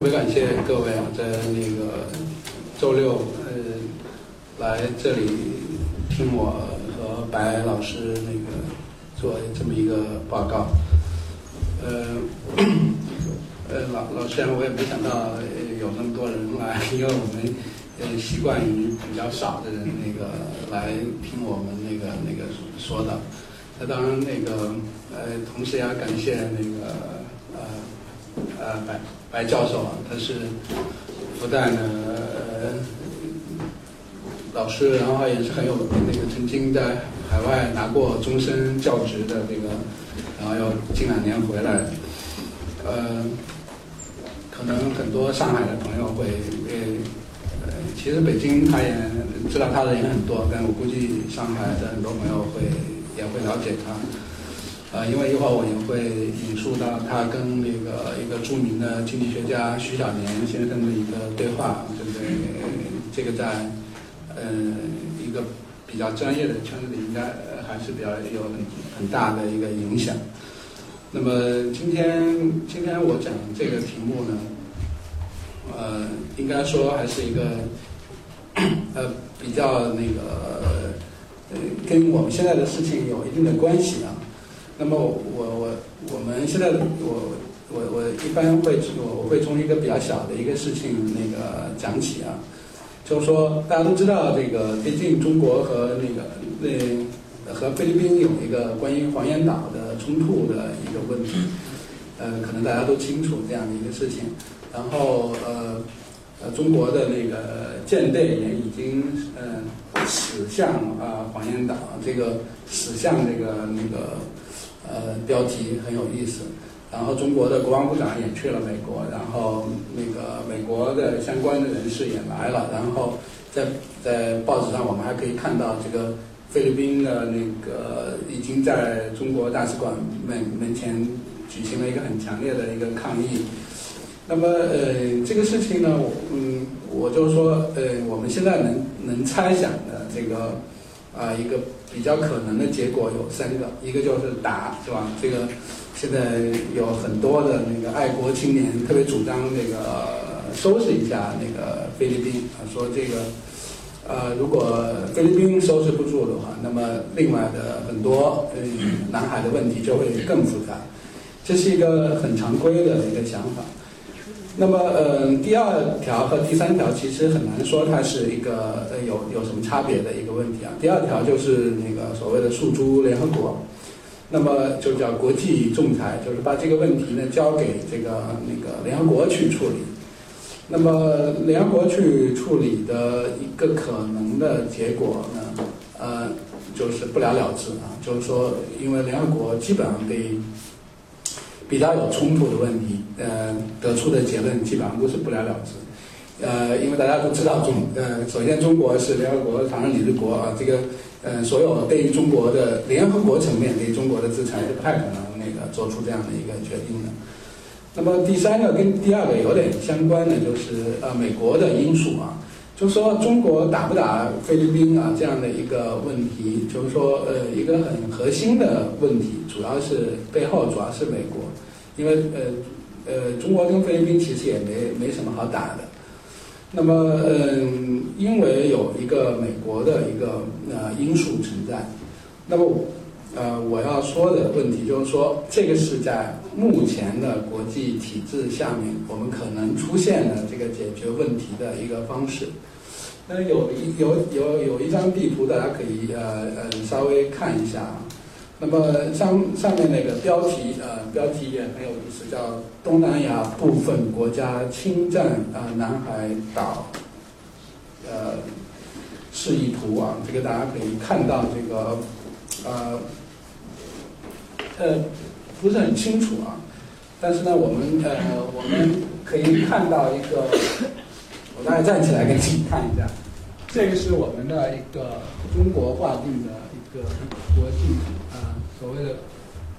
特别感谢各位啊，在那个周六呃来这里听我和白老师那个做这么一个报告。呃呃，老老实讲，我也没想到有那么多人来，因为我们呃习惯于比较少的人那个来听我们那个那个说的。那当然那个呃，同时也要感谢那个呃呃白。白教授啊，他是复旦的呃老师，然后也是很有那个曾经在海外拿过终身教职的那个，然后又近两年回来，呃，可能很多上海的朋友会呃，其实北京他也知道他的人很多，但我估计上海的很多朋友会也会了解他。呃，因为一会儿我也会引述到他跟那个一个著名的经济学家徐小年先生的一个对话，对不对？这个在呃一个比较专业的圈子里，应该还是比较有很很大的一个影响。那么今天今天我讲这个题目呢，呃，应该说还是一个呃比较那个呃跟我们现在的事情有一定的关系啊。那么我我我们现在我我我一般会我我会从一个比较小的一个事情那个讲起啊，就是说大家都知道这个最近中国和那个那和菲律宾有一个关于黄岩岛的冲突的一个问题，呃，可能大家都清楚这样的一个事情。然后呃呃，中国的那个舰队也已经嗯驶向啊黄岩岛，这个驶向这个那个。呃，标题很有意思。然后中国的国防部长也去了美国，然后那个美国的相关的人士也来了。然后在在报纸上，我们还可以看到这个菲律宾的那个已经在中国大使馆门门前举行了一个很强烈的一个抗议。那么呃，这个事情呢，嗯，我就说呃，我们现在能能猜想的这个啊一个。比较可能的结果有三个，一个就是打，是吧？这个现在有很多的那个爱国青年特别主张这个收拾一下那个菲律宾啊，说这个呃，如果菲律宾收拾不住的话，那么另外的很多嗯南海的问题就会更复杂，这是一个很常规的一个想法。那么，呃，第二条和第三条其实很难说它是一个呃有有什么差别的一个问题啊。第二条就是那个所谓的诉诸联合国，那么就叫国际仲裁，就是把这个问题呢交给这个那个联合国去处理。那么联合国去处理的一个可能的结果呢，呃，就是不了了之啊，就是说，因为联合国基本上对。比较有冲突的问题，呃，得出的结论基本上都是不了了之，呃，因为大家都知道中，呃，首先中国是联合国常任理事国啊，这个，呃，所有对于中国的联合国层面对中国的制裁是不太可能那个做出这样的一个决定的。那么第三个跟第二个有点相关的，就是呃，美国的因素啊。就是说，中国打不打菲律宾啊？这样的一个问题，就是说，呃，一个很核心的问题，主要是背后主要是美国，因为呃呃，中国跟菲律宾其实也没没什么好打的。那么，嗯，因为有一个美国的一个呃因素存在，那么呃，我要说的问题就是说，这个是在目前的国际体制下面，我们可能出现的这个解决问题的一个方式。那有一有有有一张地图，大家可以呃呃稍微看一下啊。那么上上面那个标题呃标题也很有意思，叫东南亚部分国家侵占啊南海岛呃示意图啊，这个大家可以看到这个呃呃不是很清楚啊，但是呢，我们呃我们可以看到一个，我大概站起来给你看一下，这个是我们的一个中国划定的一个国境啊，所谓的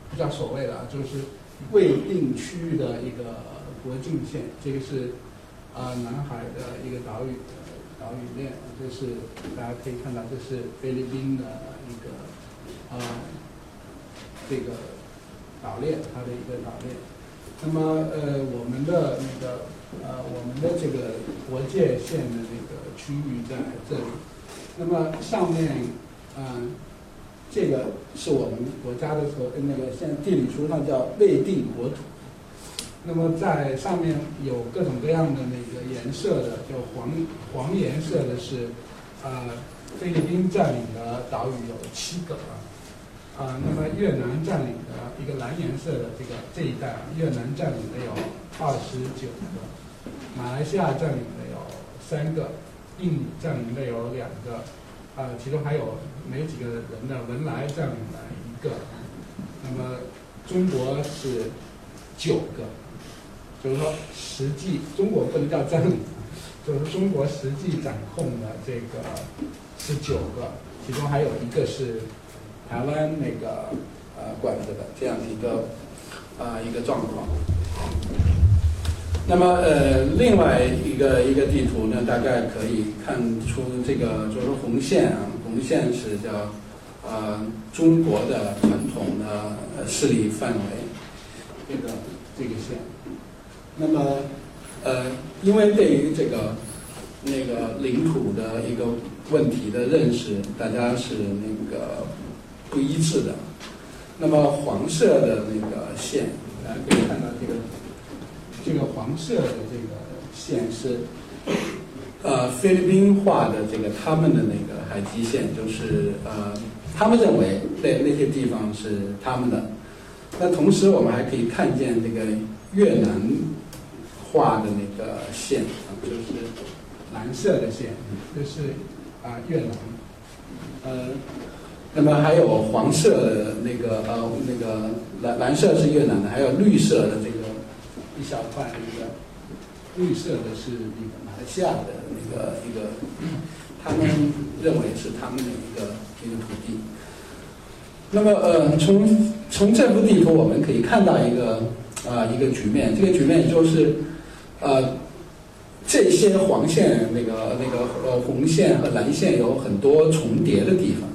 不叫所谓的啊，就是未定区域的一个国境线，这个是啊南海的一个岛屿。岛屿链，这是大家可以看到，这是菲律宾的一个啊这个岛链，它的一个岛链。那么呃，我们的那个呃，我们的这个国界线的这个区域在这里。那么上面嗯，这个是我们国家的和那个现地理书上叫未定国土。那么在上面有各种各样的那个颜色的，就黄黄颜色的是，呃，菲律宾占领的岛屿有七个啊，啊，那么越南占领的一个蓝颜色的这个这一带啊，越南占领的有二十九个，马来西亚占领的有三个，印尼占领的有两个，啊，其中还有没几个人的文莱占领了一个，那么中国是九个。就是说，实际中国不能叫占领，就是中国实际掌控的这个是九个，其中还有一个是台湾那个呃管着的这样的一个啊一个状况。那么呃另外一个一个地图呢，大概可以看出这个就是红线啊，红线是叫呃中国的传统的势力范围，这个这个线。那么，呃，因为对于这个那个领土的一个问题的认识，大家是那个不一致的。那么黄色的那个线，大家可以看到这个这个黄色的这个线是呃菲律宾画的这个他们的那个海基线，就是呃他们认为对那些地方是他们的。那同时我们还可以看见这个越南。画的那个线啊，就是蓝色的线，这是啊越南，呃，那么还有黄色的那个呃那个蓝蓝色是越南的，还有绿色的这个一小块那个绿色的是那个马来西亚的那个一个，他们认为是他们的一个一个土地。那么呃从从这幅地图我们可以看到一个啊一个局面，这个局面就是。呃，这些黄线、那个、那个呃红线和蓝线有很多重叠的地方，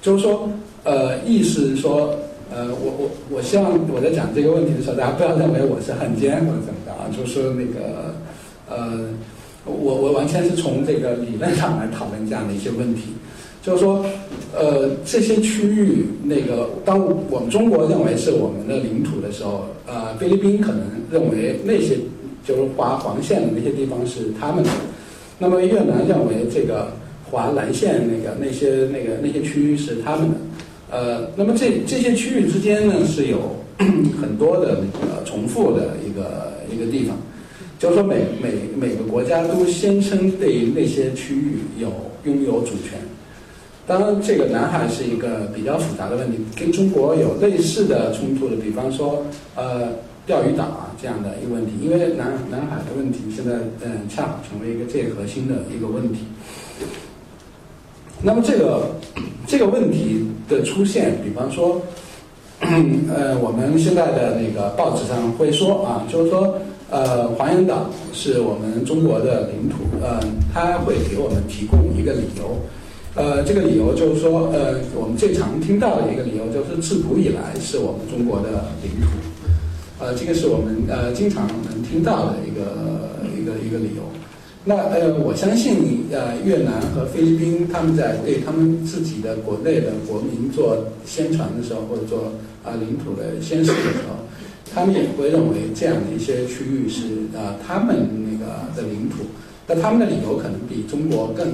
就是说，呃，意思说，呃，我我我希望我在讲这个问题的时候，大家不要认为我是汉奸或者怎么的啊，就是那个，呃，我我完全是从这个理论上来讨论这样的一些问题，就是说，呃，这些区域，那个当我们中国认为是我们的领土的时候，呃，菲律宾可能认为那些。就是划黄线的那些地方是他们的，那么越南认为这个华南线那个那些那个那些区域是他们的，呃，那么这这些区域之间呢是有 很多的那个重复的一个一个地方，就是说每每每个国家都宣称对那些区域有拥有主权，当然这个南海是一个比较复杂的问题，跟中国有类似的冲突的，比方说呃。钓鱼岛啊，这样的一个问题，因为南南海的问题现在嗯，恰好成为一个最核心的一个问题。那么这个这个问题的出现，比方说，呃，我们现在的那个报纸上会说啊，就是说，呃，黄岩岛是我们中国的领土，呃，他会给我们提供一个理由，呃，这个理由就是说，呃，我们最常听到的一个理由就是自古以来是我们中国的领土。呃，这个是我们呃经常能听到的一个一个一个理由。那呃，我相信呃越南和菲律宾他们在对他们自己的国内的国民做宣传的时候，或者做啊领土的宣示的时候，他们也会认为这样的一些区域是呃他们那个的领土。那他们的理由可能比中国更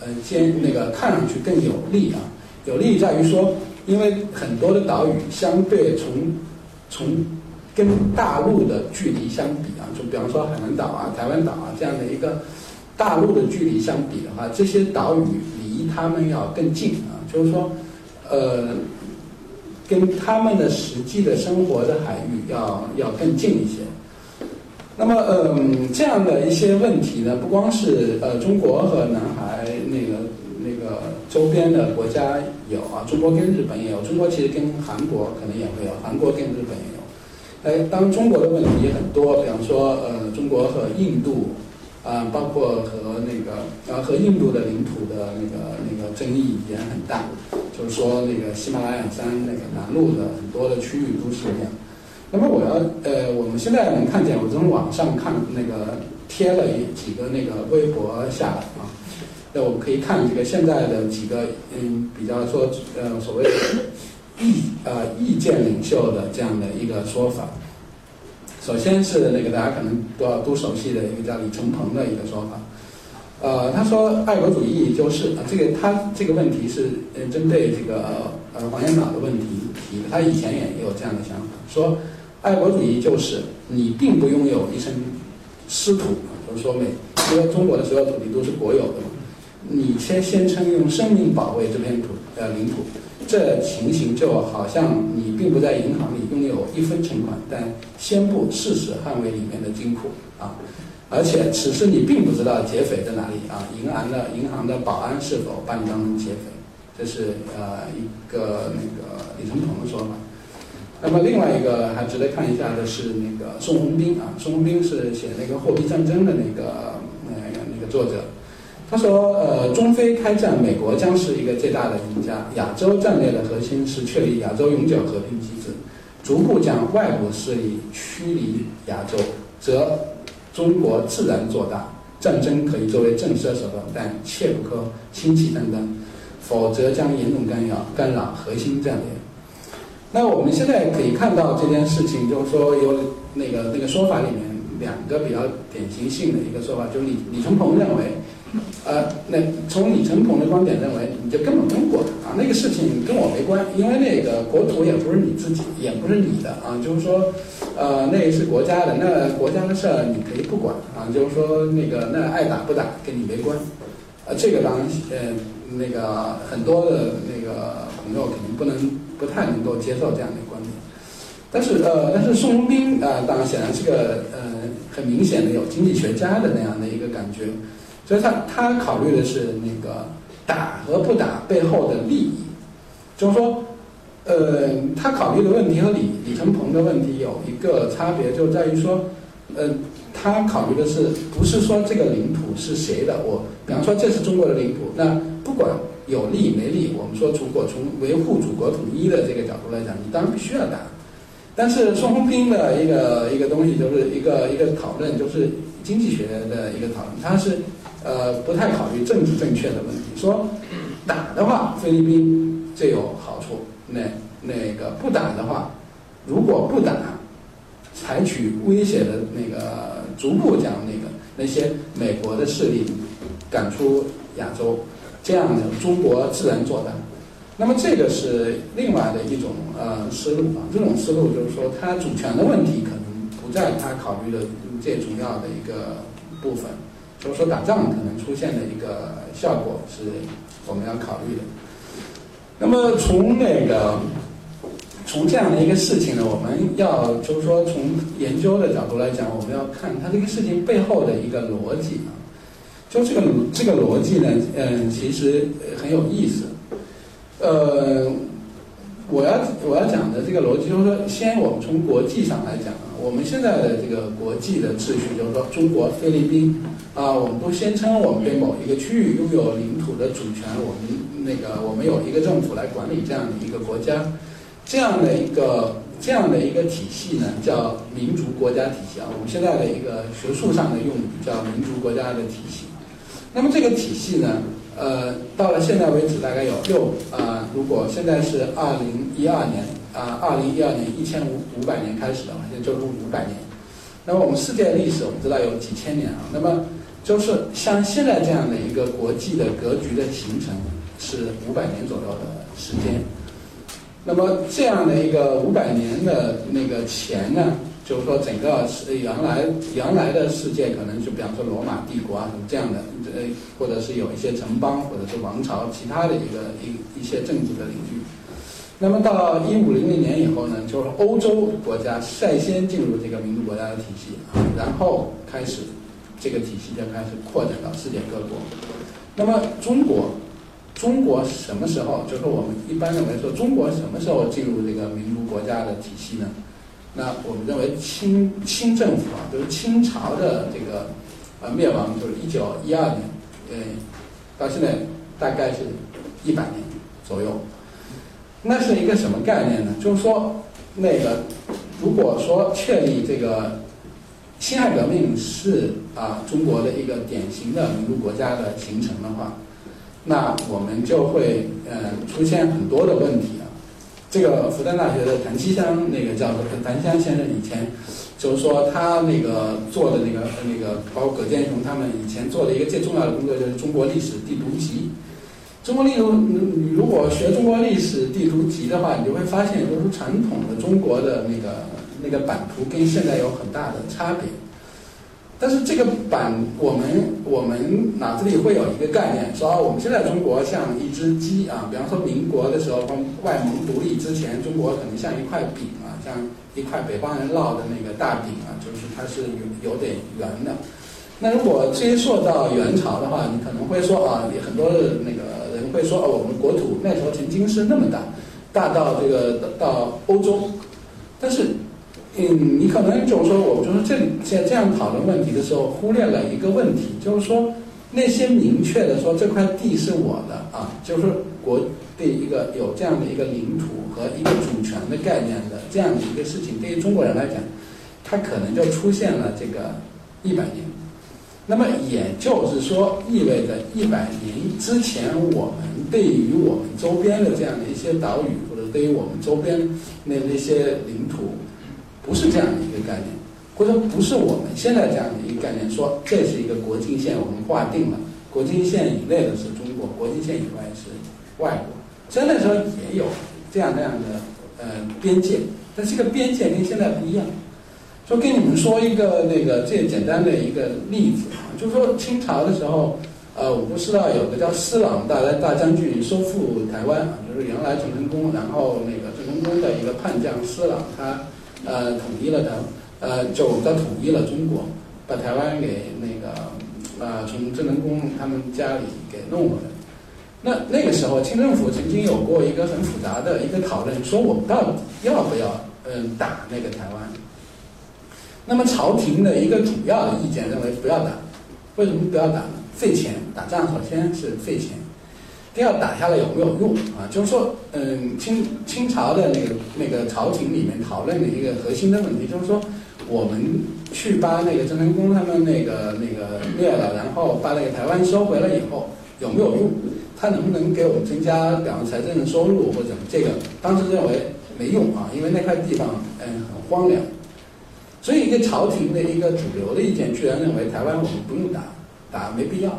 呃坚那个看上去更有利啊。有利在于说，因为很多的岛屿相对从从跟大陆的距离相比啊，就比方说海南岛啊、台湾岛啊这样的一个大陆的距离相比的话，这些岛屿离他们要更近啊，就是说，呃，跟他们的实际的生活的海域要要更近一些。那么，嗯，这样的一些问题呢，不光是呃中国和南海那个那个周边的国家有啊，中国跟日本也有，中国其实跟韩国可能也会有，韩国跟日本也。哎，当中国的问题也很多，比方说，呃，中国和印度，啊，包括和那个啊和印度的领土的那个那个争议也很大，就是说那个喜马拉雅山那个南麓的很多的区域都是这样。那么我要呃，我们现在能看见，我从网上看那个贴了一几个那个微博下来啊，那我们可以看这个现在的几个嗯，比较说呃所谓的意呃意见领袖的这样的一个说法。首先是那个大家可能都要都熟悉的一个叫李承鹏的一个说法，呃，他说爱国主义就是啊，这个他这个问题是呃针对这个呃黄岩岛的问题提的，他以前也有这样的想法，说。爱国主义就是你并不拥有一身湿土，就是说每因为中国的所有土地都是国有的嘛，你先宣称用生命保卫这片土呃领土，这情形就好像你并不在银行里拥有一分存款，但宣布誓死捍卫里面的金库啊，而且此时你并不知道劫匪在哪里啊，银行的银行的保安是否把你当成劫匪，这是呃一个那个李承鹏的说法。那么另外一个还值得看一下的是那个宋鸿兵啊，宋鸿兵是写那个货币战争的那个呃那个作者，他说呃中非开战，美国将是一个最大的赢家。亚洲战略的核心是确立亚洲永久和平机制，逐步将外部势力驱离亚洲，则中国自然做大。战争可以作为震慑手段，但切不可轻启战争，否则将严重干扰干扰核心战略。那我们现在可以看到这件事情，就是说有那个那个说法里面两个比较典型性的一个说法，就是李李承鹏认为，呃，那从李承鹏的观点认为，你就根本不用管啊，那个事情跟我没关，因为那个国土也不是你自己，也不是你的啊，就是说，呃，那是国家的，那国家的事儿你可以不管啊，就是说那个那爱打不打跟你没关，呃，这个当然呃那个很多的那个朋友肯定不能。不太能够接受这样的观点，但是呃，但是宋鸿兵啊，当然显然是个呃很明显的有经济学家的那样的一个感觉，所以他他考虑的是那个打和不打背后的利益，就是说，呃，他考虑的问题和李李承鹏的问题有一个差别，就在于说，呃，他考虑的是不是说这个领土是谁的？我比方说这是中国的领土，那不管。有利没利？我们说，如果从维护祖国统一的这个角度来讲，你当然必须要打。但是宋鸿兵的一个一个东西，就是一个一个讨论，就是经济学的一个讨论，他是呃不太考虑政治正确的问题。说打的话，菲律宾最有好处；那那个不打的话，如果不打，采取威胁的那个，逐步将那个那些美国的势力赶出亚洲。这样的中国自然做大，那么这个是另外的一种呃思路啊。这种思路就是说，它主权的问题可能不在他考虑的最主要的一个部分，就是说打仗可能出现的一个效果是我们要考虑的。那么从那个从这样的一个事情呢，我们要就是说从研究的角度来讲，我们要看它这个事情背后的一个逻辑啊。就这个这个逻辑呢，嗯，其实很有意思。呃，我要我要讲的这个逻辑，就是说，先我们从国际上来讲，我们现在的这个国际的秩序，就是说，中国、菲律宾啊，我们都宣称我们对某一个区域拥有领土的主权，我们那个我们有一个政府来管理这样的一个国家，这样的一个这样的一个体系呢，叫民族国家体系啊。我们现在的一个学术上的用语叫民族国家的体系。那么这个体系呢，呃，到了现在为止，大概有六啊，如果现在是二零一二年啊，二零一二年一千五五百年开始的话，现在就是五百年。那么我们世界历史我们知道有几千年啊，那么就是像现在这样的一个国际的格局的形成是五百年左右的时间。那么这样的一个五百年的那个前呢？就是说整个是原来原来的世界可能就比方说罗马帝国啊什么这样的，呃，或者是有一些城邦或者是王朝其他的一个一一些政治的领域。那么到一五零零年以后呢，就是欧洲国家率先进入这个民族国家的体系啊，然后开始这个体系就开始扩展到世界各国。那么中国，中国什么时候？就是我们一般认为说，中国什么时候进入这个民族国家的体系呢？那我们认为清清政府啊，就是清朝的这个呃灭亡，就是一九一二年，呃，到现在大概是一百年左右。那是一个什么概念呢？就是说，那个如果说确立这个辛亥革命是啊中国的一个典型的民主国家的形成的话，那我们就会呃出现很多的问题啊。这个复旦大学的谭其香那个教授，谭香先生以前就是说他那个做的那个那个，包括葛剑雄他们以前做的一个最重要的工作就是中国历史地图集。中国历史，你如果学中国历史地图集的话，你就会发现，就是传统的中国的那个那个版图跟现在有很大的差别。但是这个版，我们我们脑子里会有一个概念，说我们现在中国像一只鸡啊，比方说民国的时候，外蒙独立之前，中国可能像一块饼啊，像一块北方人烙的那个大饼啊，就是它是有有点圆的。那如果追溯到元朝的话，你可能会说啊，很多的那个人。会说哦，我们国土那时候曾经是那么大，大到这个到欧洲，但是，嗯，你可能就是说，我就是这里在这样讨论问题的时候，忽略了一个问题，就是说那些明确的说这块地是我的啊，就是国对一个有这样的一个领土和一个主权的概念的这样的一个事情，对于中国人来讲，它可能就出现了这个一百年。那么也就是说，意味着一百年之前，我们对于我们周边的这样的一些岛屿，或者对于我们周边那那些领土，不是这样的一个概念，或者不是我们现在这样的一个概念，说这是一个国境线，我们划定了，国境线以内的是中国，国境线以外是外国。虽然那时候也有这样那样的呃边界，但这个边界跟现在不一样。就跟你们说一个那个最简单的一个例子啊，就是说清朝的时候，呃，我不知道有个叫施琅大大将军收复台湾啊，就是原来郑成功，然后那个郑成功的一个叛将施琅，他呃统一了台，呃就他统一了中国，把台湾给那个呃从郑成功他们家里给弄过来。那那个时候清政府曾经有过一个很复杂的一个讨论，说我们到底要不要嗯打那个台湾？那么朝廷的一个主要的意见认为不要打，为什么不要打呢？费钱，打仗首先是费钱，第二打下来有没有用啊？就是说，嗯，清清朝的那个那个朝廷里面讨论的一个核心的问题，就是说，我们去把那个郑成功他们那个那个灭了，然后把那个台湾收回来以后，有没有用？他能不能给我们增加两个财政的收入或者这个？当时认为没用啊，因为那块地方嗯很荒凉。所以，一个朝廷的一个主流的意见，居然认为台湾我们不用打，打没必要。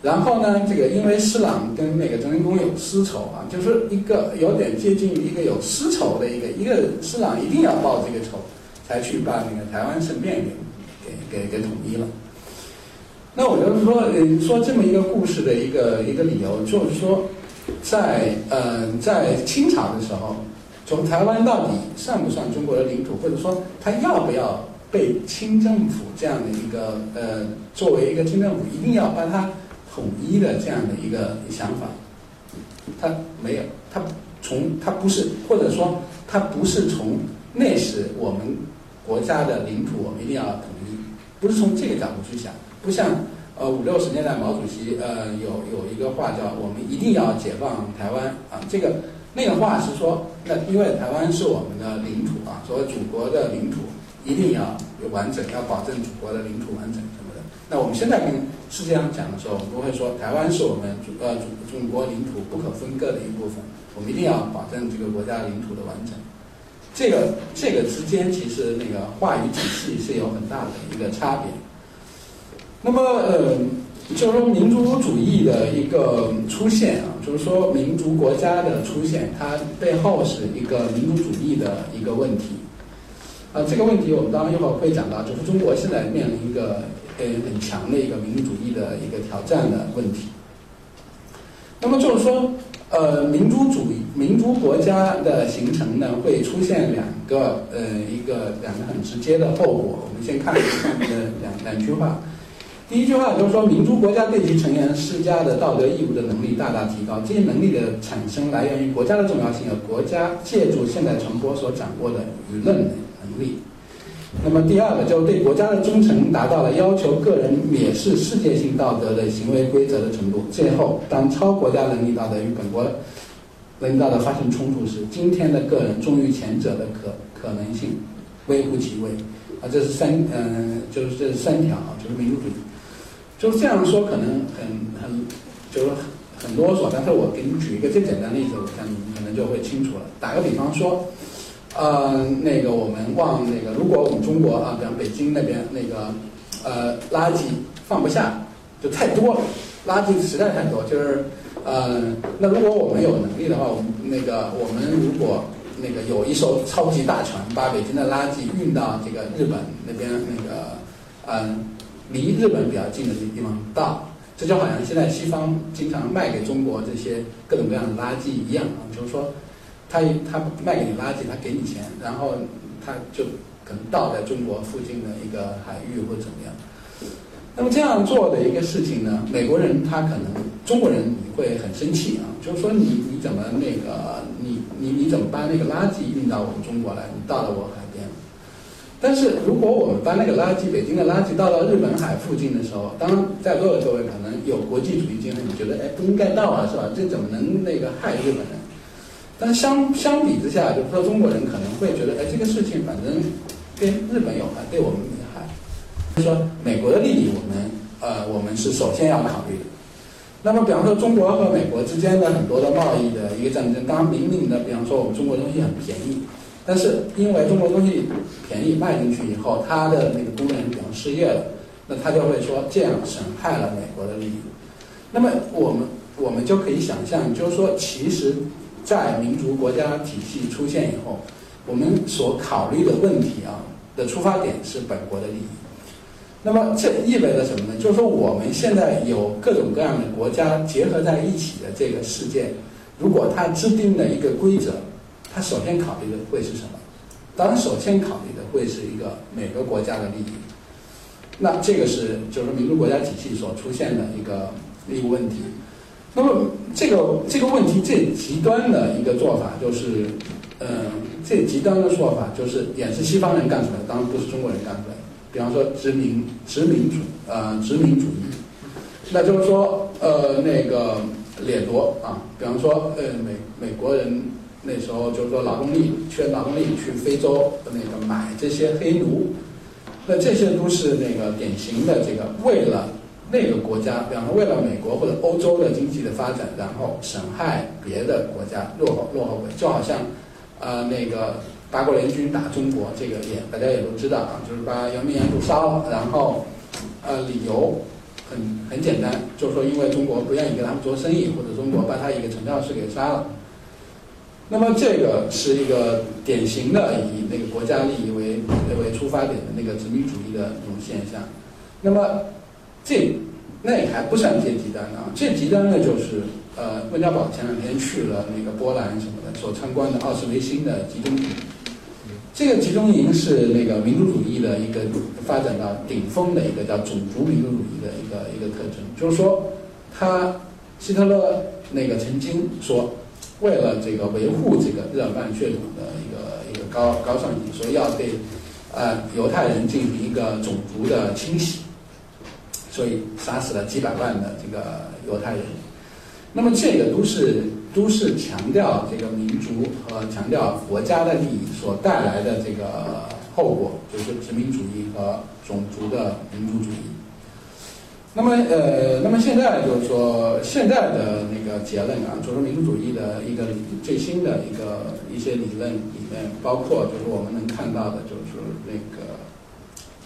然后呢，这个因为施琅跟那个郑成功有私仇啊，就是一个有点接近一个有私仇的一个，一个施琅一定要报这个仇，才去把那个台湾顺便给给给给统一了。那我就是说，嗯，说这么一个故事的一个一个理由，就是说，在呃在清朝的时候。从台湾到底算不算中国的领土，或者说它要不要被清政府这样的一个呃作为一个清政府一定要把它统一的这样的一个想法，它没有，它从它不是，或者说它不是从那是我们国家的领土，我们一定要统一，不是从这个角度去想，不像呃五六十年代毛主席呃有有一个话叫我们一定要解放台湾啊这个。那个话是说，那因为台湾是我们的领土啊，所谓祖国的领土一定要有完整，要保证祖国的领土完整什么的。那我们现在跟世界上讲的时候，我们都会说，台湾是我们祖呃祖中国领土不可分割的一部分，我们一定要保证这个国家领土的完整。这个这个之间其实那个话语体系是有很大的一个差别。那么呃。就是说，民族主义的一个出现啊，就是说民族国家的出现，它背后是一个民族主义的一个问题。啊，这个问题我们当然一会儿会讲到，就是中国现在面临一个呃很强的一个民族主义的一个挑战的问题。那么就是说，呃，民族主义、民族国家的形成呢，会出现两个呃一个两个很直接的后果。我们先看下面的两两句话。第一句话就是说，民族国家对其成员施加的道德义务的能力大大提高。这些能力的产生来源于国家的重要性和国家借助现代传播所掌握的舆论能力。那么第二个就是对国家的忠诚达到了要求个人蔑视世界性道德的行为规则的程度。最后，当超国家能力道德与本国能力道德发生冲突时，今天的个人忠于前者的可可能性微乎其微。啊，这是三嗯，就是这三条，就是民主主义。就是这样说，可能很很就是很啰嗦，但是我给你举一个最简单的例子，我想你可能就会清楚了。打个比方说，呃，那个我们往那个，如果我们中国啊，比方北京那边那个呃垃圾放不下，就太多了，垃圾实在太多，就是呃，那如果我们有能力的话，我们那个我们如果那个有一艘超级大船，把北京的垃圾运到这个日本那边那个嗯。离日本比较近的这些地方到，这就好像现在西方经常卖给中国这些各种各样的垃圾一样啊，就是说，他他卖给你垃圾，他给你钱，然后他就可能倒在中国附近的一个海域或怎么样。那么这样做的一个事情呢，美国人他可能中国人你会很生气啊，就是说你你怎么那个你你你怎么把那个垃圾运到我们中国来，你倒到我。但是如果我们把那个垃圾，北京的垃圾倒到日本海附近的时候，当在座的各位可能有国际主义精神，你觉得哎不应该倒啊，是吧？这怎么能那个害日本人？但相相比之下，就是说中国人可能会觉得，哎，这个事情反正跟日本有害，对我们没害。就说美国的利益，我们呃我们是首先要考虑的。那么比方说中国和美国之间的很多的贸易的一个战争，当然明明的，比方说我们中国东西很便宜。但是因为中国东西便宜卖进去以后，他的那个工人比方失业了，那他就会说这样损害了美国的利益。那么我们我们就可以想象，就是说，其实，在民族国家体系出现以后，我们所考虑的问题啊的出发点是本国的利益。那么这意味着什么呢？就是说我们现在有各种各样的国家结合在一起的这个事件，如果它制定了一个规则。他首先考虑的会是什么？当然，首先考虑的会是一个每个国家的利益。那这个是就是民族国家体系所出现的一个一个问题。那么这个这个问题最极端的一个做法就是，嗯，最极端的做法就是也是西方人干出来的，当然不是中国人干出来的。比方说殖民殖民主呃殖民主义，那就是说呃那个掠夺啊，比方说呃美美国人。那时候就是说劳动力缺劳动力去非洲那个买这些黑奴，那这些都是那个典型的这个为了那个国家，比方说为了美国或者欧洲的经济的发展，然后损害别的国家落后落后国，就好像呃那个八国联军打中国，这个也大家也都知道啊，就是把圆明园都烧了，然后呃理由很很简单，就是说因为中国不愿意跟他们做生意，或者中国把他一个传教士给杀了。那么这个是一个典型的以那个国家利益为为出发点的那个殖民主义的一种现象。那么这那还不算最极端啊，最极端的就是呃，温家宝前两天去了那个波兰什么的，所参观的奥斯维辛的集中营。这个集中营是那个民族主义的一个发展到顶峰的一个叫种族民族主义的一个一个特征，就是说他希特勒那个曾经说。为了这个维护这个日耳曼血统的一个一个高高尚性，所以要对呃犹太人进行一个种族的清洗，所以杀死了几百万的这个犹太人。那么这个都是都是强调这个民族和强调国家的利益所带来的这个后果，就是殖民主义和种族的民族主义。那么，呃，那么现在就是说，现在的那个结论啊，就是民族主义的一个最新的一个一些理论里面，包括就是我们能看到的，就是那个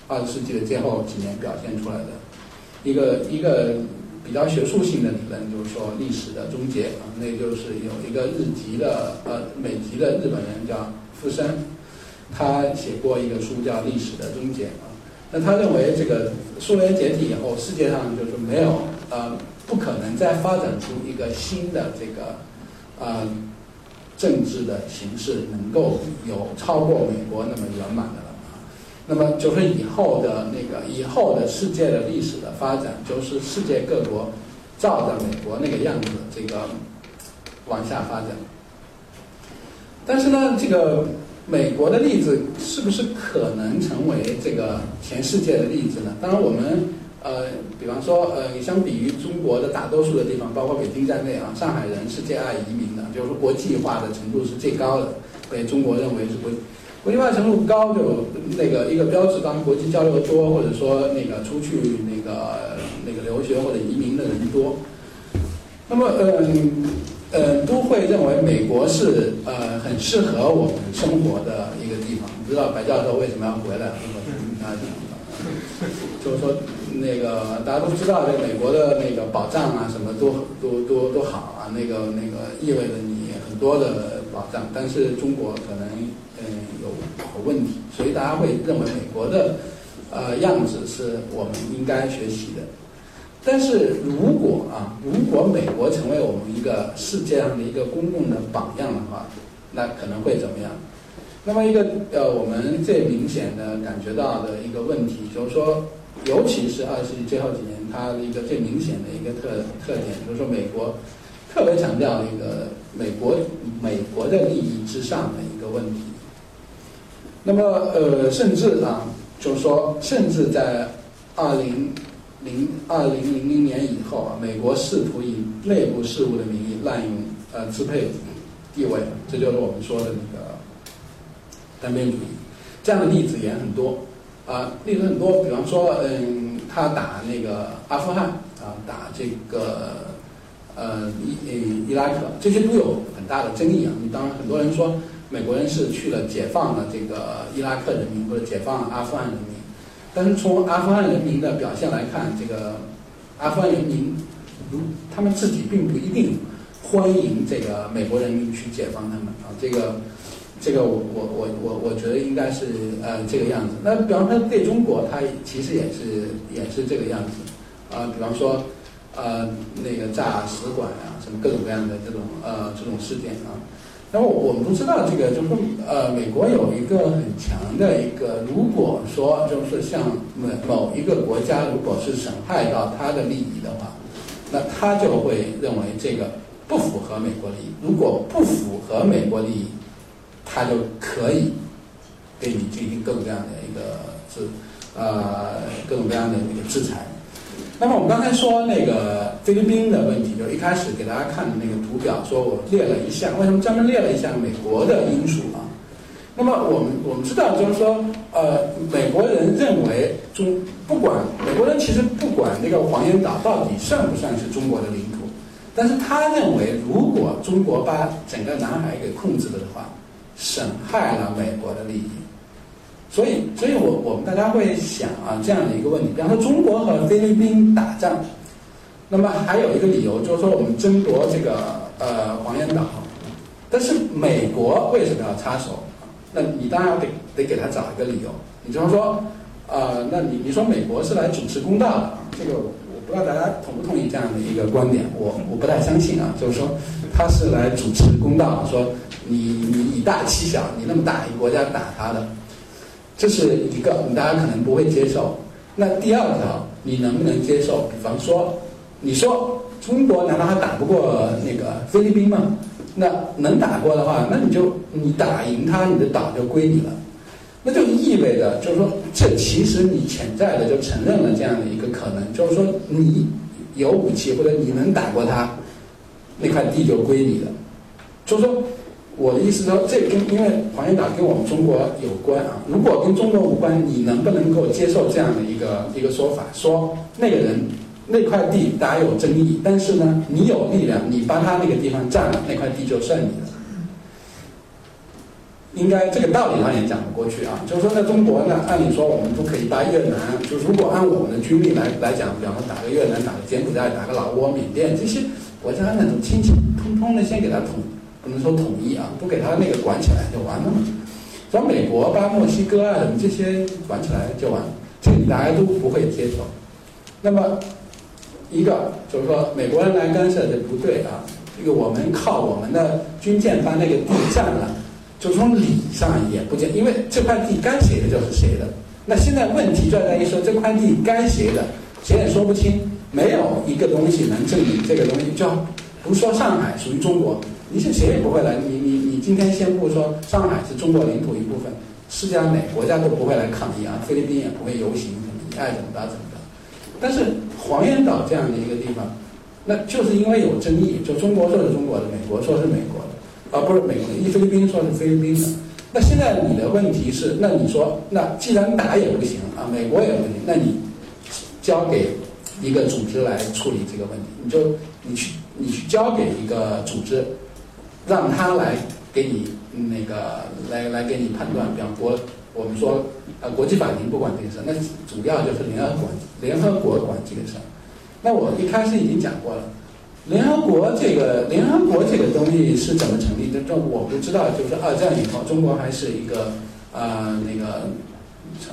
二十世纪的最后几年表现出来的一个一个比较学术性的理论，就是说历史的终结啊，那就是有一个日籍的呃美籍的日本人叫富生，他写过一个书叫《历史的终结》啊。那他认为这个苏联解体以后，世界上就是没有呃不可能再发展出一个新的这个呃政治的形式，能够有超过美国那么圆满的了。那么就是以后的那个以后的世界的历史的发展，就是世界各国照着美国那个样子这个往下发展。但是呢，这个。美国的例子是不是可能成为这个全世界的例子呢？当然，我们呃，比方说呃，相比于中国的大多数的地方，包括北京在内啊，上海人是最爱移民的，就是说国际化的程度是最高的，被中国认为是国国际化程度高，就那个一个标志，当国际交流多，或者说那个出去那个那个留学或者移民的人多，那么嗯。呃，都会认为美国是呃很适合我们生活的一个地方。不知道白教授为什么要回来？我跟大家讲，就是说那个大家都知道，这个美国的那个保障啊，什么都都都都好啊，那个那个意味着你很多的保障。但是中国可能嗯有有问题，所以大家会认为美国的呃样子是我们应该学习的。但是如果啊，如果美国成为我们一个世界上的一个公共的榜样的话，那可能会怎么样？那么一个呃，我们最明显的感觉到的一个问题，就是说，尤其是二十世纪最后几年，它的一个最明显的一个特特点，就是说，美国特别强调一个美国美国的利益之上的一个问题。那么呃，甚至啊，就是说，甚至在二零。零二零零零年以后啊，美国试图以内部事务的名义滥用呃支配地位，这就是我们说的那个单边主义。这样的例子也很多啊，例子很多。比方说，嗯，他打那个阿富汗啊，打这个呃伊伊拉克，这些都有很大的争议啊。当然很多人说，美国人是去了解放了这个伊拉克人民，或者解放阿富汗人民。但是从阿富汗人民的表现来看，这个阿富汗人民，如他们自己并不一定欢迎这个美国人民去解放他们啊。这个，这个我我我我我觉得应该是呃这个样子。那比方说对中国，他其实也是也是这个样子啊。比方说呃那个炸使馆啊，什么各种各样的这种呃这种事件啊。那么我们都知道，这个就是呃，美国有一个很强的一个，如果说就是像某某一个国家，如果是损害到他的利益的话，那他就会认为这个不符合美国利益。如果不符合美国利益，他就可以对你进行各种各样的一个制呃各种各样的一个制裁。那么我们刚才说那个菲律宾的问题，就一开始给大家看的那个图表，说我列了一项，为什么专门列了一项美国的因素啊？那么我们我们知道，就是说，呃，美国人认为中不管美国人其实不管那个黄岩岛到底算不算是中国的领土，但是他认为如果中国把整个南海给控制了的话，损害了美国的利益。所以，所以我我们大家会想啊，这样的一个问题，比方说中国和菲律宾打仗，那么还有一个理由就是说我们争夺这个呃黄岩岛，但是美国为什么要插手？那你当然得得给他找一个理由。你比方说，呃，那你你说美国是来主持公道的，这个我不知道大家同不同意这样的一个观点，我我不太相信啊，就是说他是来主持公道，说你你以大欺小，你那么大一个国家打他的。这是一个，大家可能不会接受。那第二条，你能不能接受？比方说，你说中国难道还打不过那个菲律宾吗？那能打过的话，那你就你打赢他，你的岛就归你了。那就意味着，就是说，这其实你潜在的就承认了这样的一个可能，就是说，你有武器或者你能打过他，那块地就归你了。就是说。我的意思说，这跟因为黄岩岛跟我们中国有关啊。如果跟中国无关，你能不能够接受这样的一个一个说法？说那个人那块地大家有争议，但是呢，你有力量，你把他那个地方占了，那块地就算你的。应该这个道理上也讲不过去啊。就是说，在中国呢，按理说我们都可以把越南，就如果按我们的军力来来讲，比方说打个越南、打个柬埔寨、打个老挝、缅甸这些国家那种亲戚，通通的先给他统。不能说统一啊，不给他那个管起来就完了嘛。说美国把墨西哥啊什么这些管起来就完了，这大家都不会接受。那么一个就是说美国人来干涉这不对啊，这个我们靠我们的军舰把那个地占了，就从理上也不见，因为这块地该谁的就是谁的。那现在问题就在于说这块地该谁的，谁也说不清，没有一个东西能证明这个东西。就不说上海属于中国，你是谁也不会来。你你你今天宣布说上海是中国领土一部分，世界上哪国家都不会来抗议啊，菲律宾也不会游行，你爱怎么着怎么着。但是黄岩岛这样的一个地方，那就是因为有争议，就中国说是中国的，美国说是美国的，啊不是美国的，菲律宾说是菲律宾的。那现在你的问题是，那你说，那既然打也不行啊，美国也不行，那你交给一个组织来处理这个问题，你就你去你去交给一个组织，让他来给你那个来来给你判断，比方国我们说呃国际法庭不管这个事，那主要就是联合国联合国管这个事。那我一开始已经讲过了。联合国这个联合国这个东西是怎么成立的？这我不知道。就是二战以后，中国还是一个啊那个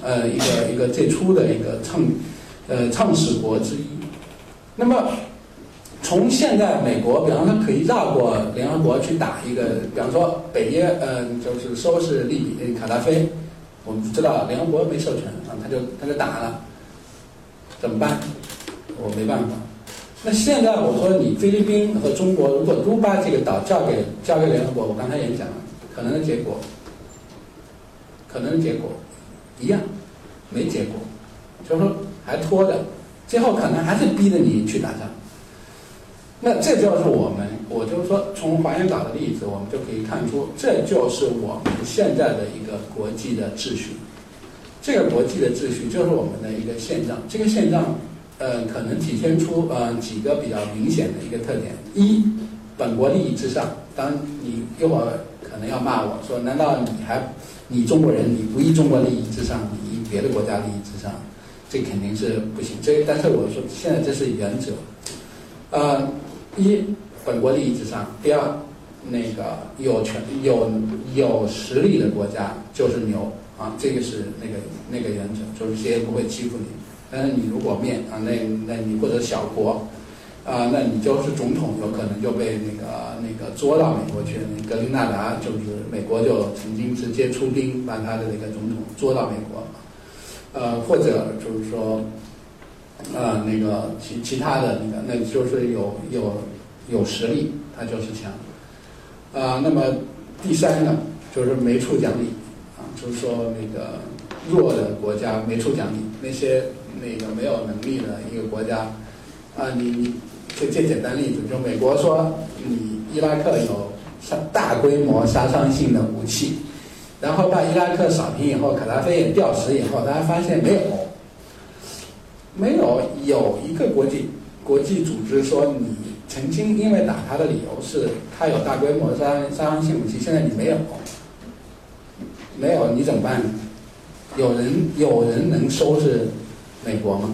呃一个一个最初的一个创呃创始国之一。那么从现在美国，比方说可以绕过联合国去打一个，比方说北约，嗯，就是收拾利比卡扎菲，我们知道联合国没授权啊，他就他就打了，怎么办？我没办法。那现在我说你菲律宾和中国如果都把这个岛交给交给联合国，我刚才也讲了，可能的结果，可能的结果一样，没结果，就是说还拖着，最后可能还是逼着你去打仗。那这就是我们，我就说从华严岛的例子，我们就可以看出，这就是我们现在的一个国际的秩序。这个国际的秩序就是我们的一个现状，这个现状。呃，可能体现出呃几个比较明显的一个特点：一，本国利益至上。当你一会儿可能要骂我说，难道你还你中国人你不以中国利益至上，你以别的国家利益至上？这肯定是不行。这但是我说现在这是原则。呃，一，本国利益至上；第二，那个有权有有实力的国家就是牛啊，这个是那个那个原则，就是谁也不会欺负你。但是你如果面啊，那那你或者小国，啊，那你就是总统，有可能就被那个那个捉到美国去。格林纳达就是美国就曾经直接出兵把他的那个总统捉到美国，呃，或者就是说，啊，那个其其他的那个，那就是有有有实力，他就是强，啊，那么第三个就是没处讲理，啊，就是说那个弱的国家没处讲理，那些。那个没有能力的一个国家，啊，你你就最简单例子，就美国说你伊拉克有杀大规模杀伤性的武器，然后把伊拉克扫平以后，卡扎菲也吊死以后，大家发现没有，没有有一个国际国际组织说你曾经因为打他的理由是他有大规模杀杀伤性武器，现在你没有，没有你怎么办？有人有人能收拾？美国吗？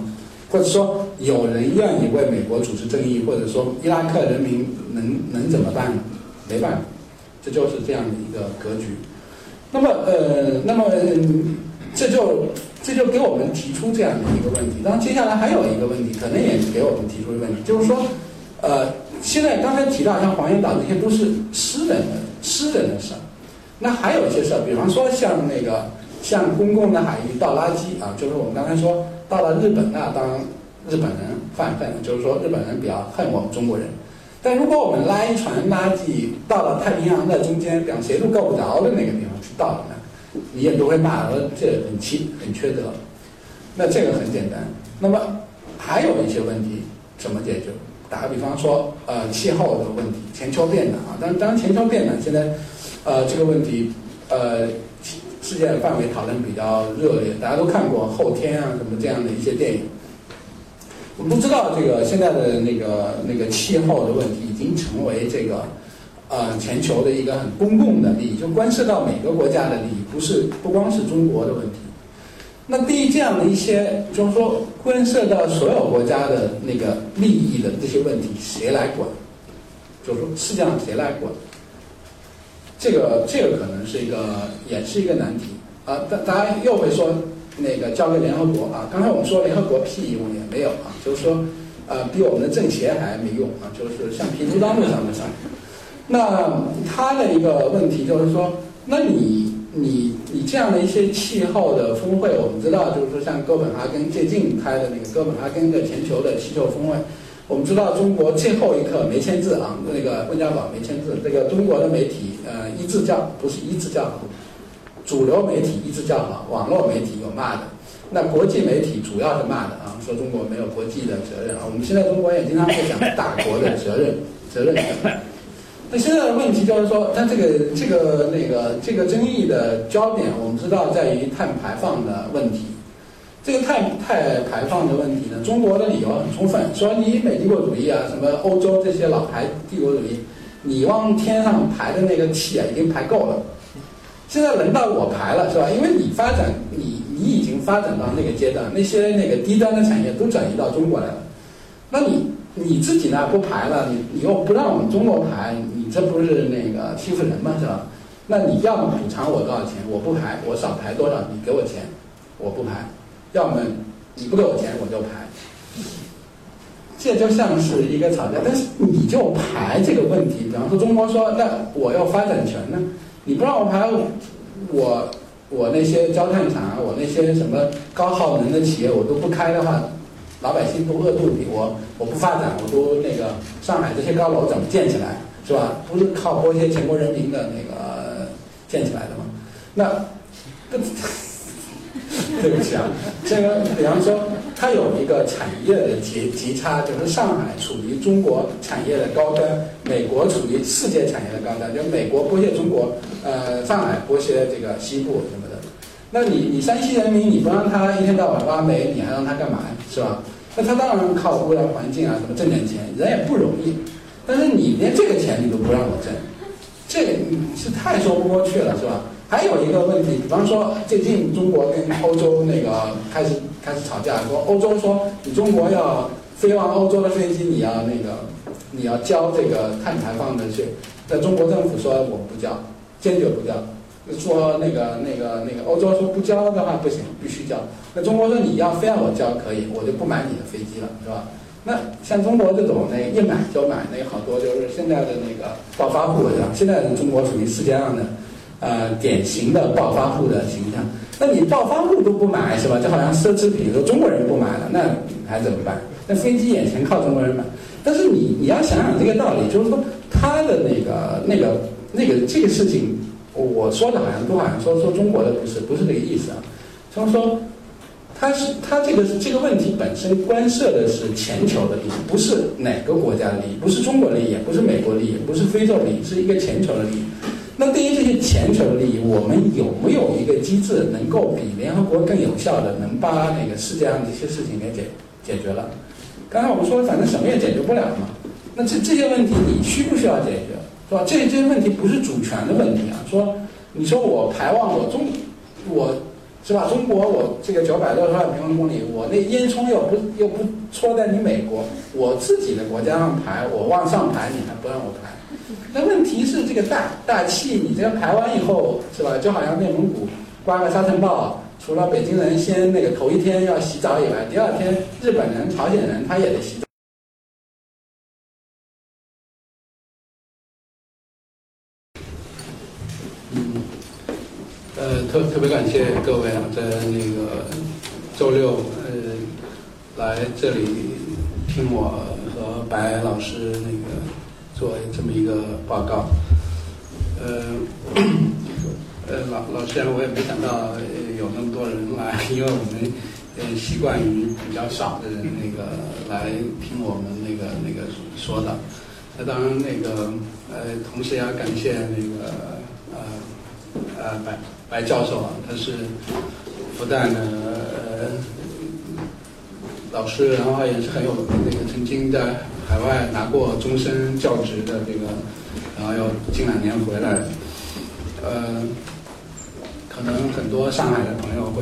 或者说有人愿意为美国主持正义，或者说伊拉克人民能能怎么办？没办法，这就是这样的一个格局。那么呃，那么这就这就给我们提出这样的一个问题。然接下来还有一个问题，可能也给我们提出一个问题，就是说呃，现在刚才提到像黄岩岛这些都是私人的私人的事儿，那还有一些事儿，比方说像那个像公共的海域倒垃圾啊，就是我们刚才说。到了日本那当日本人犯恨，就是说日本人比较恨我们中国人。但如果我们拉一船垃圾到了太平洋的中间，比方谁都够不着的那个地方去倒，你也不会骂说这很缺很缺德。那这个很简单。那么还有一些问题怎么解决？打个比方说，呃，气候的问题，全球变暖啊。当当然，全球变暖现在，呃，这个问题，呃。世界范围讨论比较热烈，大家都看过《后天》啊什么这样的一些电影。我不知道这个现在的那个那个气候的问题已经成为这个呃全球的一个很公共的利益，就关涉到每个国家的利益，不是不光是中国的问题。那对于这样的一些就是说关涉到所有国家的那个利益的这些问题，谁来管？就是说世界上谁来管？这个这个可能是一个也是一个难题啊。大大家又会说那个交给联合国啊？刚才我们说联合国屁用也没有啊，就是说呃比我们的政协还没用啊，就是橡皮图章都上不上。那他的一个问题就是说，那你你你这样的一些气候的峰会，我们知道就是说像哥本哈根最近开的那个哥本哈根的全球的气候峰会。我们知道中国最后一刻没签字啊，那个温家宝没签字。这个中国的媒体呃一致叫不是一致叫好，主流媒体一致叫好，网络媒体有骂的，那国际媒体主要是骂的啊，说中国没有国际的责任啊。我们现在中国也经常会讲大国的责任责任。现在的问题就是说，它这个这个那个这个争议的焦点，我们知道在于碳排放的问题。这个碳碳排放的问题呢，中国的理由很充分，说你美帝国主义啊，什么欧洲这些老牌帝国主义，你往天上排的那个气啊，已经排够了，现在轮到我排了，是吧？因为你发展，你你已经发展到那个阶段，那些那个低端的产业都转移到中国来了，那你你自己呢不排了，你你又不让我们中国排，你这不是那个欺负人吗？是吧？那你要么补偿我多少钱？我不排，我少排多少？你给我钱，我不排。要么你不给我钱，我就排。这就像是一个吵架，但是你就排这个问题。比方说，中国说那我要发展权呢，你不让我排，我我那些焦炭厂，我那些什么高耗能的企业，我都不开的话，老百姓都饿肚子。我我不发展，我都那个上海这些高楼怎么建起来，是吧？不是靠剥削全国人民的那个建起来的吗？那。对不起啊，这个比方说，它有一个产业的极极差，就是上海处于中国产业的高端，美国处于世界产业的高端，就美国剥削中国，呃，上海剥削这个西部什么的。那你你山西人民你不让他一天到晚挖煤，你还让他干嘛呀？是吧？那他当然靠污染环境啊，什么挣点钱，人也不容易。但是你连这个钱你都不让我挣，这是太说不过去了，是吧？还有一个问题，比方说最近中国跟欧洲那个开始开始吵架，说欧洲说你中国要飞往欧洲的飞机，你要那个你要交这个碳排放的税，那中国政府说我不交，坚决不交，说那个那个那个欧洲说不交的话不行，必须交。那中国说你要非要我交可以，我就不买你的飞机了，是吧？那像中国这种那一买就买，那好多就是现在的那个暴发户，是吧？现在中国属于世界上的。呃，典型的暴发户的形象。那你暴发户都不买是吧？就好像奢侈品，说中国人不买了，那还怎么办？那飞机眼前靠中国人买。但是你你要想想这个道理，就是说他的那个那个那个这个事情，我说的好像都好像说说中国的不是不是这个意思啊。就是说，他是他这个这个问题本身关涉的是全球的利益，不是哪个国家的利益，不是中国利益，也不是美国利益，不是非洲利益，是一个全球的利益。那对于这些全球的利益，我们有没有一个机制能够比联合国更有效的，能把那个世界上的一些事情给解解决了？刚才我们说，反正什么也解决不了嘛。那这这些问题你需不需要解决，是吧？这这些问题不是主权的问题啊。说你说我排望我中，我是吧？中国我这个九百六十万平方公里，我那烟囱又不又不戳在你美国，我自己的国家上排，我往上排，你还不让我排？那问题是这个大大气，你这个排完以后是吧？就好像内蒙古刮个沙尘暴，除了北京人先那个头一天要洗澡以外，第二天日本人、朝鲜人他也得洗澡。嗯，呃，特别感谢各位啊，在那个周六呃来这里听我和白老师那个。做这么一个报告，呃，呃，老老实讲，我也没想到有那么多人来，因为我们呃习惯于比较少的人那个来听我们那个那个说的。那当然，那个呃，同时也要感谢那个呃呃白白教授啊，他是复旦的呃老师，然后也是很有那个曾经在。海外拿过终身教职的这个，然后又近两年回来，呃，可能很多上海的朋友会，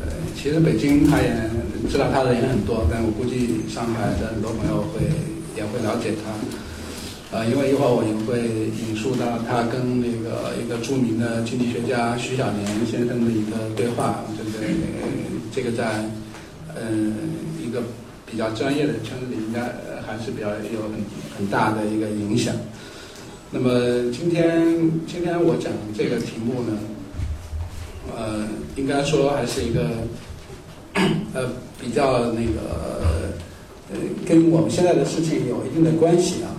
呃，其实北京他也知道他的人很多，但我估计上海的很多朋友会也会了解他。呃，因为一会儿我也会引述到他跟那个一个著名的经济学家徐小年先生的一个对话，这个这个在嗯一个比较专业的圈子里，应该还是比较有很很大的一个影响。那么今天今天我讲这个题目呢，呃，应该说还是一个呃比较那个呃跟我们现在的事情有一定的关系啊。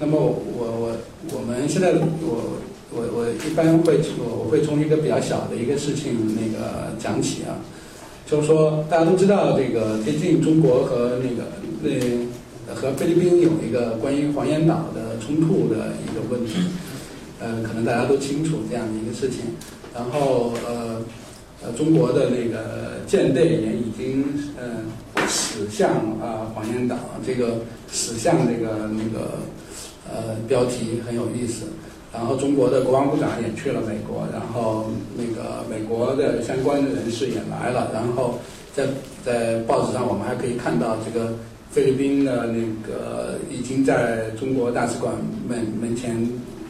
那么我我我们现在我我我一般会我我会从一个比较小的一个事情那个讲起啊，就是说大家都知道这个最近中国和那个那和菲律宾有一个关于黄岩岛的冲突的一个问题，呃，可能大家都清楚这样的一个事情。然后呃呃，中国的那个舰队也已经嗯驶向啊黄岩岛，这个驶向这个那个。呃，标题很有意思。然后中国的国防部长也去了美国，然后那个美国的相关的人士也来了。然后在在报纸上，我们还可以看到这个菲律宾的那个已经在中国大使馆门门前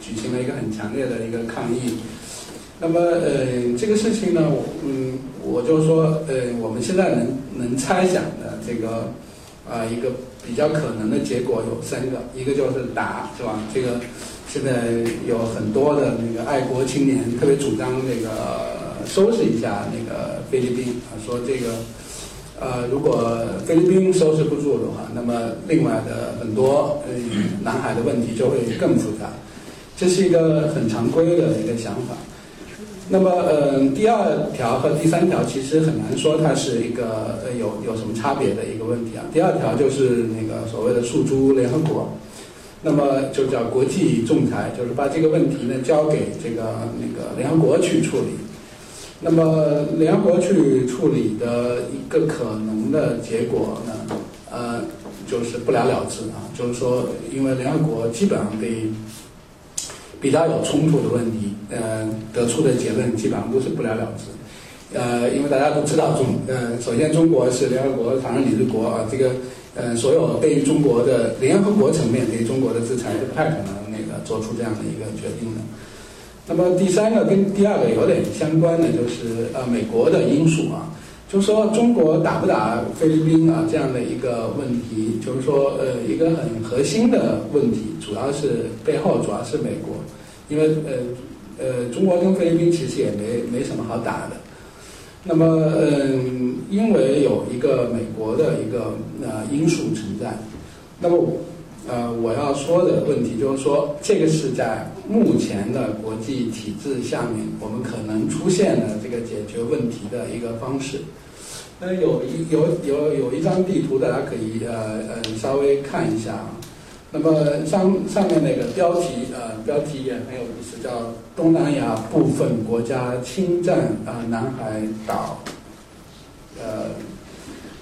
举行了一个很强烈的一个抗议。那么呃，这个事情呢，嗯，我就说呃，我们现在能能猜想的这个啊一个。比较可能的结果有三个，一个就是打，是吧？这个现在有很多的那个爱国青年特别主张那个收拾一下那个菲律宾啊，说这个呃，如果菲律宾收拾不住的话，那么另外的很多呃南海的问题就会更复杂。这是一个很常规的一个想法。那么，嗯，第二条和第三条其实很难说它是一个呃有有什么差别的一个问题啊。第二条就是那个所谓的诉诸联合国，那么就叫国际仲裁，就是把这个问题呢交给这个那个联合国去处理。那么联合国去处理的一个可能的结果呢，呃，就是不了了之啊，就是说，因为联合国基本上对比较有冲突的问题，呃，得出的结论基本上都是不了了之。呃，因为大家都知道中，呃，首先中国是联合国常任理事国啊，这个，呃，所有对于中国的联合国层面对中国的制裁是不太可能那个做出这样的一个决定的。那么第三个跟第二个有点相关的，就是呃美国的因素啊。就说，中国打不打菲律宾啊？这样的一个问题，就是说，呃，一个很核心的问题，主要是背后主要是美国，因为呃呃，中国跟菲律宾其实也没没什么好打的。那么，嗯，因为有一个美国的一个呃因素存在，那么呃，我要说的问题就是说，这个是在目前的国际体制下面，我们可能出现的这个解决问题的一个方式。那有一有有有一张地图，大家可以呃呃稍微看一下啊。那么上上面那个标题呃标题也很有意思，叫东南亚部分国家侵占啊南海岛呃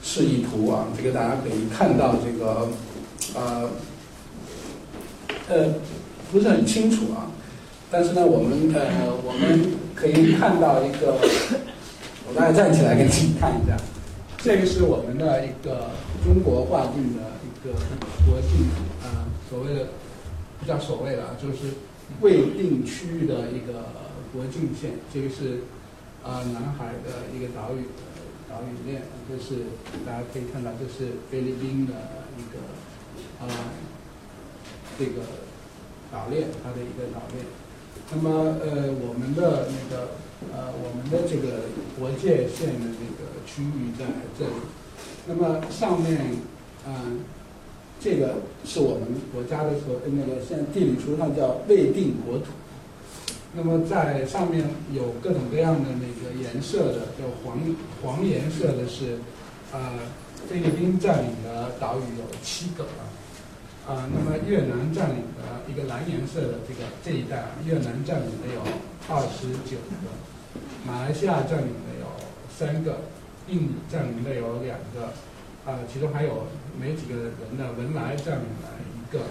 示意图啊，这个大家可以看到这个呃呃不是很清楚啊，但是呢我们呃我们可以看到一个。我大概站起来给你看一下，这个是我们的一个中国划定的一个国境啊，所谓的不叫所谓的啊，就是未定区域的一个国境线。这个是啊南海的一个岛屿岛屿链，这是大家可以看到，这是菲律宾的一个啊这个岛链，它的一个岛链。那么呃我们的那个。呃，我们的这个国界线的这个区域在这里。那么上面，嗯，这个是我们国家的所那个现地理图上叫未定国土。那么在上面有各种各样的那个颜色的，叫黄黄颜色的是，呃，菲律宾占领的岛屿有七个。啊，那么越南占领的一个蓝颜色的这个这一带啊，越南占领的有二十九个，马来西亚占领的有三个，印尼占领的有两个，啊，其中还有没几个人的文莱占领了一个，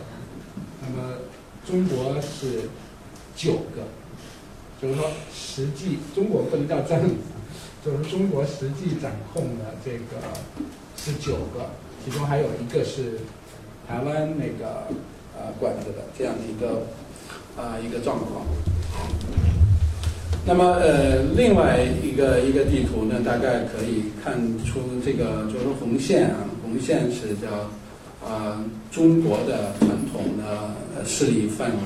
那么中国是九个，就是说实际中国不能叫占领，就是中国实际掌控的这个是九个，其中还有一个是。台湾那个啊管着的这样的一个啊一个状况。那么呃，另外一个一个地图呢，大概可以看出这个就是红线啊，红线是叫啊中国的传统的势力范围，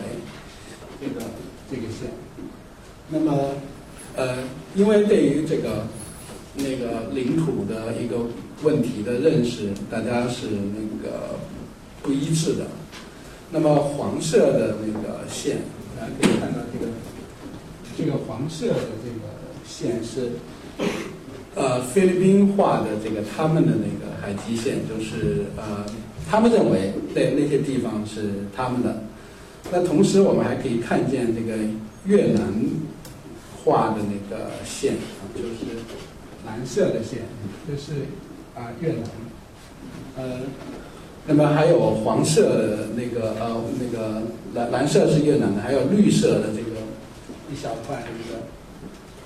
这个这个线。那么呃，因为对于这个那个领土的一个问题的认识，大家是那个不一致的。那么黄色的那个线，大家可以看到这个。这个黄色的这个线是，呃，菲律宾画的这个他们的那个海基线，就是呃，他们认为那那些地方是他们的。那同时我们还可以看见这个越南画的那个线，就是蓝色的线，这是啊越南。呃，那么还有黄色的那个呃那个蓝蓝色是越南的，还有绿色的这个。一小块那个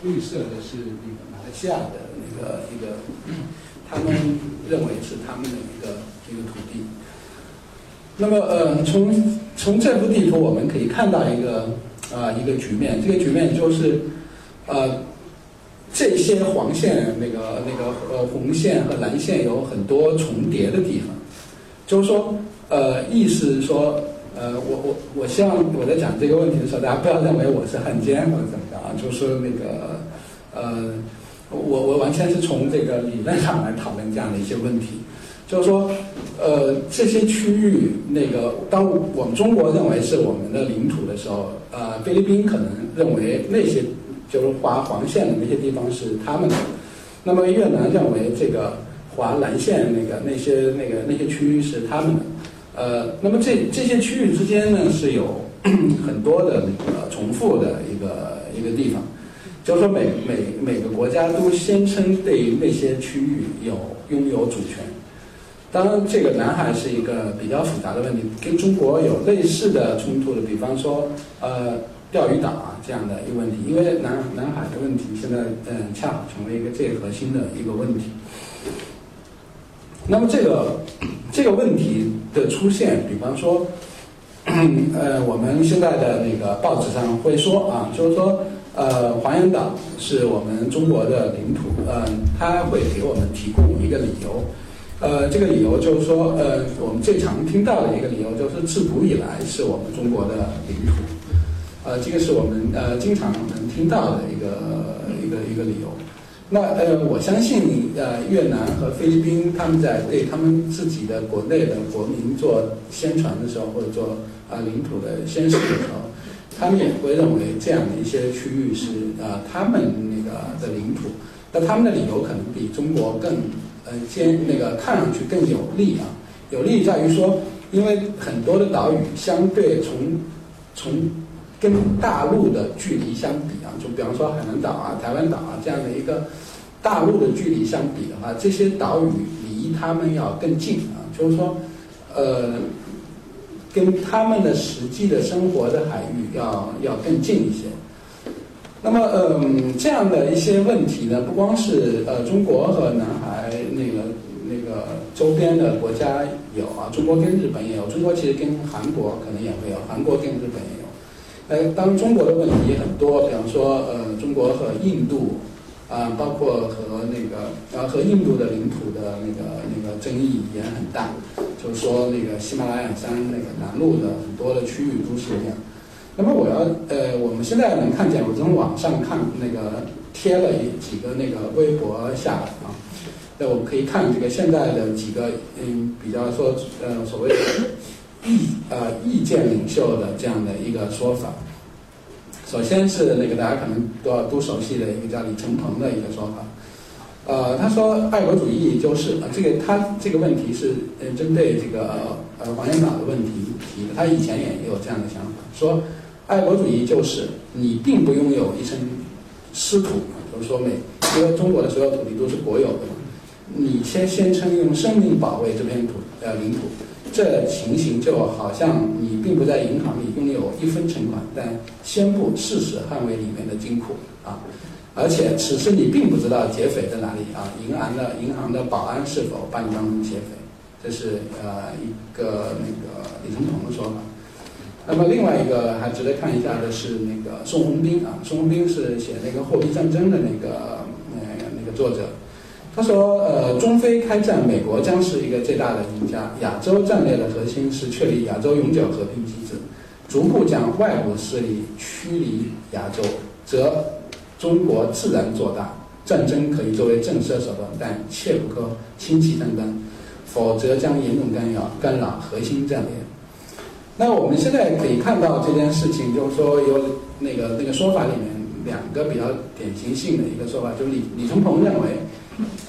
绿色的是那个马来西亚的那个一个，他们认为是他们的一个一个土地。那么呃，从从这幅地图我们可以看到一个啊一个局面，这个局面就是呃这些黄线那个那个呃红线和蓝线有很多重叠的地方，就是说呃意思是说。呃，我我我希望我在讲这个问题的时候，大家不要认为我是汉奸或者怎么着啊，就是那个呃，我我完全是从这个理论上来讨论这样的一些问题，就是说呃这些区域那个当我们中国认为是我们的领土的时候，呃菲律宾可能认为那些就是划黄线的那些地方是他们的，那么越南认为这个华南线那个那些那个那些区域是他们的。呃，那么这这些区域之间呢是有 很多的那个重复的一个一个地方，就是说每每每个国家都宣称对那些区域有拥有主权。当然，这个南海是一个比较复杂的问题，跟中国有类似的冲突的，比方说呃钓鱼岛啊这样的一个问题，因为南南海的问题现在嗯恰好成为一个最核心的一个问题。那么这个这个问题的出现，比方说，呃，我们现在的那个报纸上会说啊，就是说，呃，黄岩岛是我们中国的领土，嗯，他会给我们提供一个理由，呃，这个理由就是说，呃，我们最常听到的一个理由就是自古以来是我们中国的领土，呃，这个是我们呃经常能听到的一个一个一个理由。那呃，我相信呃，越南和菲律宾他们在对他们自己的国内的国民做宣传的时候，或者做啊领土的宣示的时候，他们也会认为这样的一些区域是呃他们那个的领土。那他们的理由可能比中国更呃坚那个看上去更有利啊，有利在于说，因为很多的岛屿相对从从。跟大陆的距离相比啊，就比方说海南岛啊、台湾岛啊这样的一个大陆的距离相比的话，这些岛屿离他们要更近啊，就是说，呃，跟他们的实际的生活的海域要要更近一些。那么，嗯，这样的一些问题呢，不光是呃中国和南海那个那个周边的国家有啊，中国跟日本也有，中国其实跟韩国可能也会有，韩国跟日本也有。呃，当中国的问题很多，比方说，呃，中国和印度，啊，包括和那个，然后和印度的领土的那个那个争议也很大，就是说那个喜马拉雅山那个南麓的很多的区域都是这样。那么我要，呃，我们现在能看见，我从网上看那个贴了一几个那个微博下来啊，那我们可以看这个现在的几个，嗯，比较说，呃，所谓的。意呃意见领袖的这样的一个说法，首先是那个大家可能都要都熟悉的一个叫李承鹏的一个说法，呃，他说爱国主义就是这个他这个问题是呃针对这个呃黄岩岛的问题提的，他以前也有这样的想法，说爱国主义就是你并不拥有一身私土，就是说每因为中国的所有土地都是国有的嘛，你先宣称用生命保卫这片土呃领土。这情形就好像你并不在银行里拥有一分存款，但宣布誓死捍卫里面的金库啊！而且此时你并不知道劫匪在哪里啊！银行的银行的保安是否把你当成劫匪？这是呃一个那个李承鹏的说法。那么另外一个还值得看一下的是那个宋鸿兵啊，宋鸿兵是写那个货币战争的那个那呃那个作者。他说，呃，中非开战，美国将是一个最大的赢家。亚洲战略的核心是确立亚洲永久和平机制，逐步将外部势力驱离亚洲，则中国自然做大。战争可以作为震慑手段，但切不可轻启战端，否则将严重干扰干扰核心战略。那我们现在可以看到这件事情，就是说有那个那个说法里面两个比较典型性的一个说法，就是李李承鹏认为。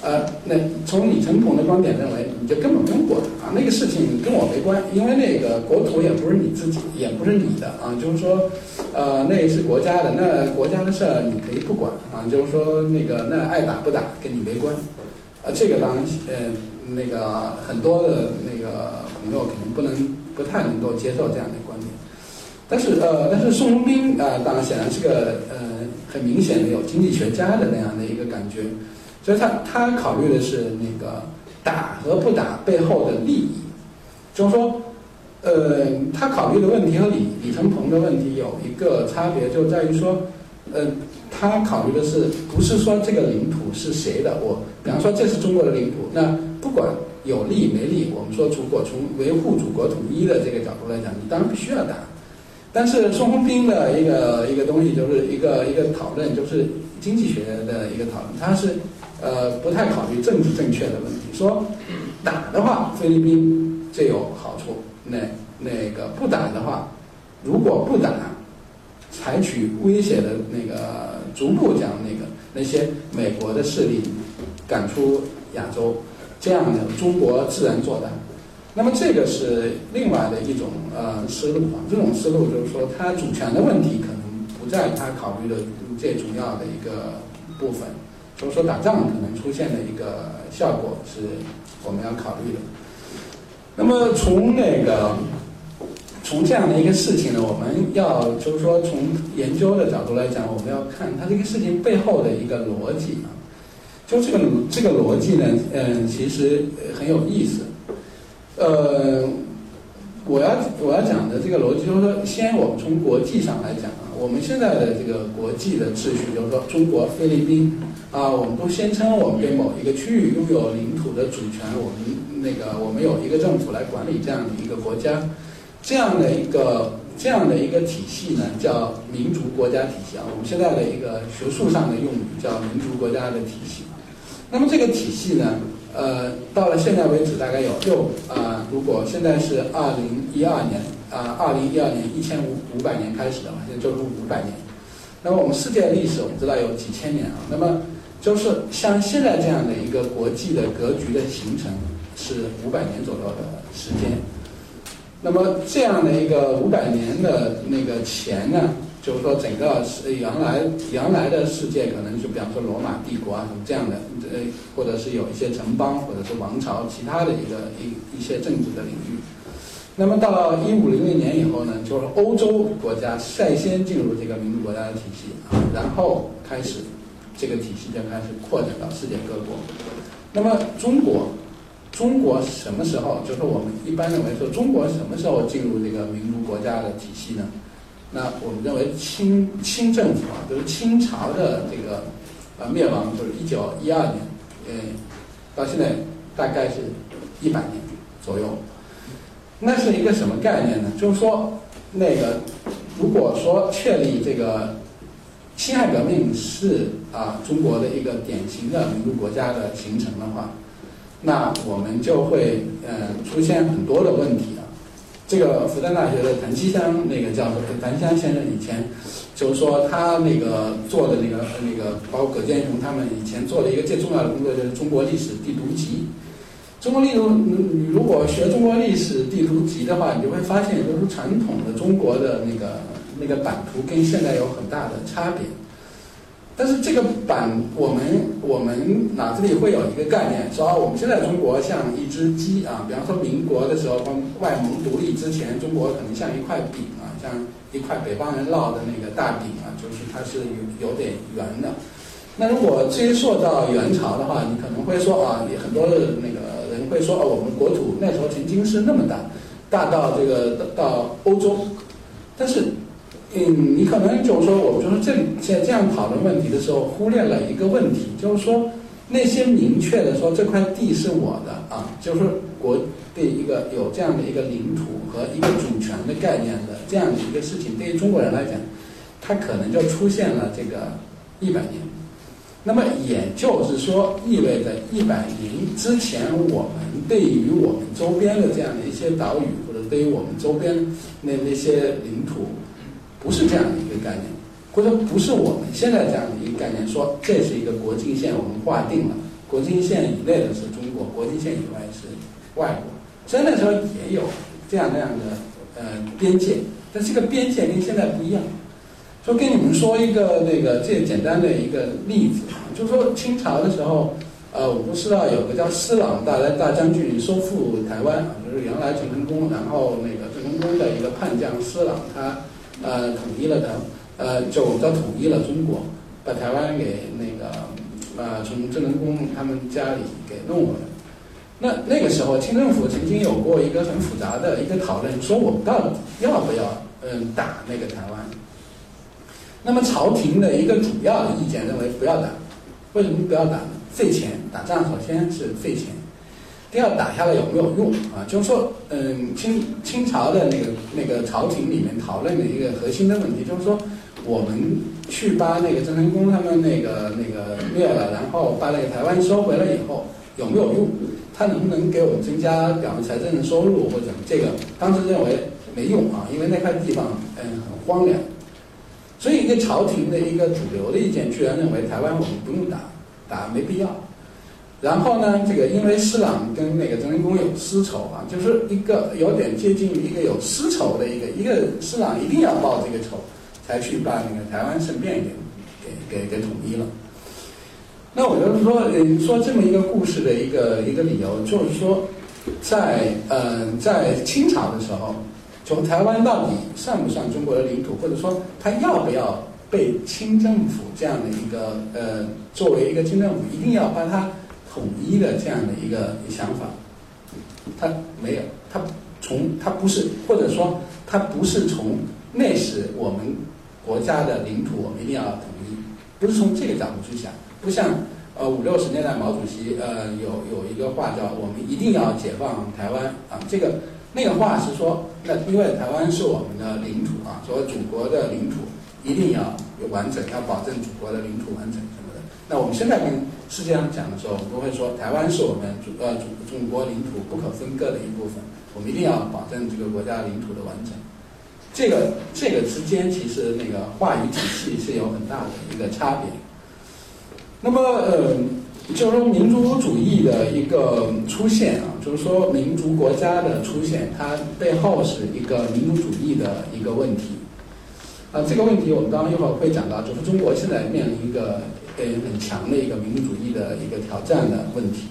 呃，那从李承鹏的观点认为，你就根本不用管啊，那个事情跟我没关，因为那个国土也不是你自己，也不是你的啊，就是说，呃，那是国家的，那国家的事儿你可以不管啊，就是说那个那爱打不打跟你没关，啊，这个当然呃那个很多的那个朋友肯定不能不太能够接受这样的观点，但是呃，但是宋鸿兵啊，当然显然是个呃很明显的有经济学家的那样的一个感觉。所以他他考虑的是那个打和不打背后的利益，就是说，呃，他考虑的问题和李李承鹏的问题有一个差别，就在于说，呃，他考虑的是不是说这个领土是谁的？我比方说这是中国的领土，那不管有利没利，我们说如果从维护祖国统一的这个角度来讲，你当然必须要打。但是宋鸿兵的一个一个东西就是一个一个讨论，就是经济学的一个讨论，他是。呃，不太考虑政治正确的问题。说打的话，菲律宾最有好处；那那个不打的话，如果不打，采取威胁的那个，逐步将那个那些美国的势力赶出亚洲，这样的中国自然做大。那么这个是另外的一种呃思路啊。这种思路就是说，它主权的问题可能不在他考虑的最主要的一个部分。就是说，打仗可能出现的一个效果是我们要考虑的。那么从那个从这样的一个事情呢，我们要就是说从研究的角度来讲，我们要看它这个事情背后的一个逻辑啊。就这个这个逻辑呢，嗯，其实很有意思。呃，我要我要讲的这个逻辑，就是说，先我们从国际上来讲啊，我们现在的这个国际的秩序，就是说，中国、菲律宾。啊，我们都宣称我们对某一个区域拥有领土的主权，我们那个我们有一个政府来管理这样的一个国家，这样的一个这样的一个体系呢，叫民族国家体系啊。我们现在的一个学术上的用语叫民族国家的体系。那么这个体系呢，呃，到了现在为止大概有六啊，如果现在是二零一二年啊，二零一二年一千五五百年开始的嘛，现在就是五百年。那么我们世界历史我们知道有几千年啊，那么。就是像现在这样的一个国际的格局的形成是五百年左右的时间，那么这样的一个五百年的那个前呢，就是说整个是原来原来的世界可能就比方说罗马帝国啊什么这样的，呃，或者是有一些城邦或者是王朝其他的一个一一些政治的领域。那么到一五零零年以后呢，就是欧洲国家率先进入这个民族国家的体系啊，然后开始。这个体系就开始扩展到世界各国。那么中国，中国什么时候？就是我们一般认为说，中国什么时候进入这个民族国家的体系呢？那我们认为清清政府啊，就是清朝的这个呃灭亡，就是一九一二年，呃，到现在大概是一百年左右。那是一个什么概念呢？就是说，那个如果说确立这个。辛亥革命是啊中国的一个典型的民族国家的形成的话，那我们就会呃出现很多的问题啊。这个复旦大学的谭其香那个教授，谭香先生以前就是说他那个做的那个那个，包括葛剑雄他们以前做的一个最重要的工作就是中国历史地图集。中国历史，你如果学中国历史地图集的话，你就会发现，就是传统的中国的那个。那个版图跟现在有很大的差别，但是这个版，我们我们脑子里会有一个概念，说我们现在中国像一只鸡啊，比方说民国的时候，外蒙独立之前，中国可能像一块饼啊，像一块北方人烙的那个大饼啊，就是它是有有点圆的。那如果追溯到元朝的话，你可能会说啊，也很多的那个人会说，啊，我们国土那时候曾经是那么大，大到这个到欧洲。但是，嗯，你可能就是说，我就是这里在这样讨论问题的时候，忽略了一个问题，就是说那些明确的说这块地是我的啊，就是国对一个有这样的一个领土和一个主权的概念的这样的一个事情，对于中国人来讲，它可能就出现了这个一百年。那么也就是说，意味着一百年之前，我们对于我们周边的这样的一些岛屿，或者对于我们周边那那些领土，不是这样的一个概念，或者不是我们现在这样的一个概念，说这是一个国境线，我们划定了，国境线以内的是中国，国境线以外是外国。虽然那时候也有这样那样的呃边界，但这个边界跟现在不一样。就跟你们说一个那个最简单的一个例子啊，就是说清朝的时候，呃，我不知道有个叫施琅大大将军收复台湾，就是原来郑成功，然后那个郑成功的一个叛将施琅，他呃统一了的，呃，就叫统一了中国，把台湾给那个呃从郑成功他们家里给弄回来。那那个时候清政府曾经有过一个很复杂的一个讨论，说我们到底要不要嗯打那个台湾？那么朝廷的一个主要的意见认为不要打，为什么不要打呢？费钱，打仗首先是费钱，第二打下来有没有用啊？就是说，嗯，清清朝的那个那个朝廷里面讨论的一个核心的问题，就是说，我们去把那个郑成功他们那个那个灭了，然后把那个台湾收回来以后，有没有用？他能不能给我们增加两个财政的收入或者这个？当时认为没用啊，因为那块地方嗯很荒凉。所以，一个朝廷的一个主流的意见，居然认为台湾我们不用打，打没必要。然后呢，这个因为施琅跟那个郑成功有私仇啊，就是一个有点接近于一个有私仇的一个，一个施琅一定要报这个仇，才去把那个台湾顺便给给给给统一了。那我就是说，呃，说这么一个故事的一个一个理由，就是说，在呃在清朝的时候。从台湾到底算不算中国的领土，或者说它要不要被清政府这样的一个呃作为一个清政府一定要把它统一的这样的一个想法，他没有，他从他不是，或者说他不是从那时我们国家的领土我们一定要统一，不是从这个角度去想，不像呃五六十年代毛主席呃有有一个话叫我们一定要解放台湾啊这个。那个话是说，那因为台湾是我们的领土啊，所以祖国的领土一定要完整，要保证祖国的领土完整什么的。那我们现在跟世界上讲的时候，我们都会说，台湾是我们祖呃祖祖国领土不可分割的一部分，我们一定要保证这个国家领土的完整。这个这个之间其实那个话语体系是有很大的一个差别。那么呃。就是说，民族主义的一个出现啊，就是说民族国家的出现，它背后是一个民族主义的一个问题。啊，这个问题我们当然一会儿会讲到，就是中国现在面临一个呃很强的一个民族主义的一个挑战的问题。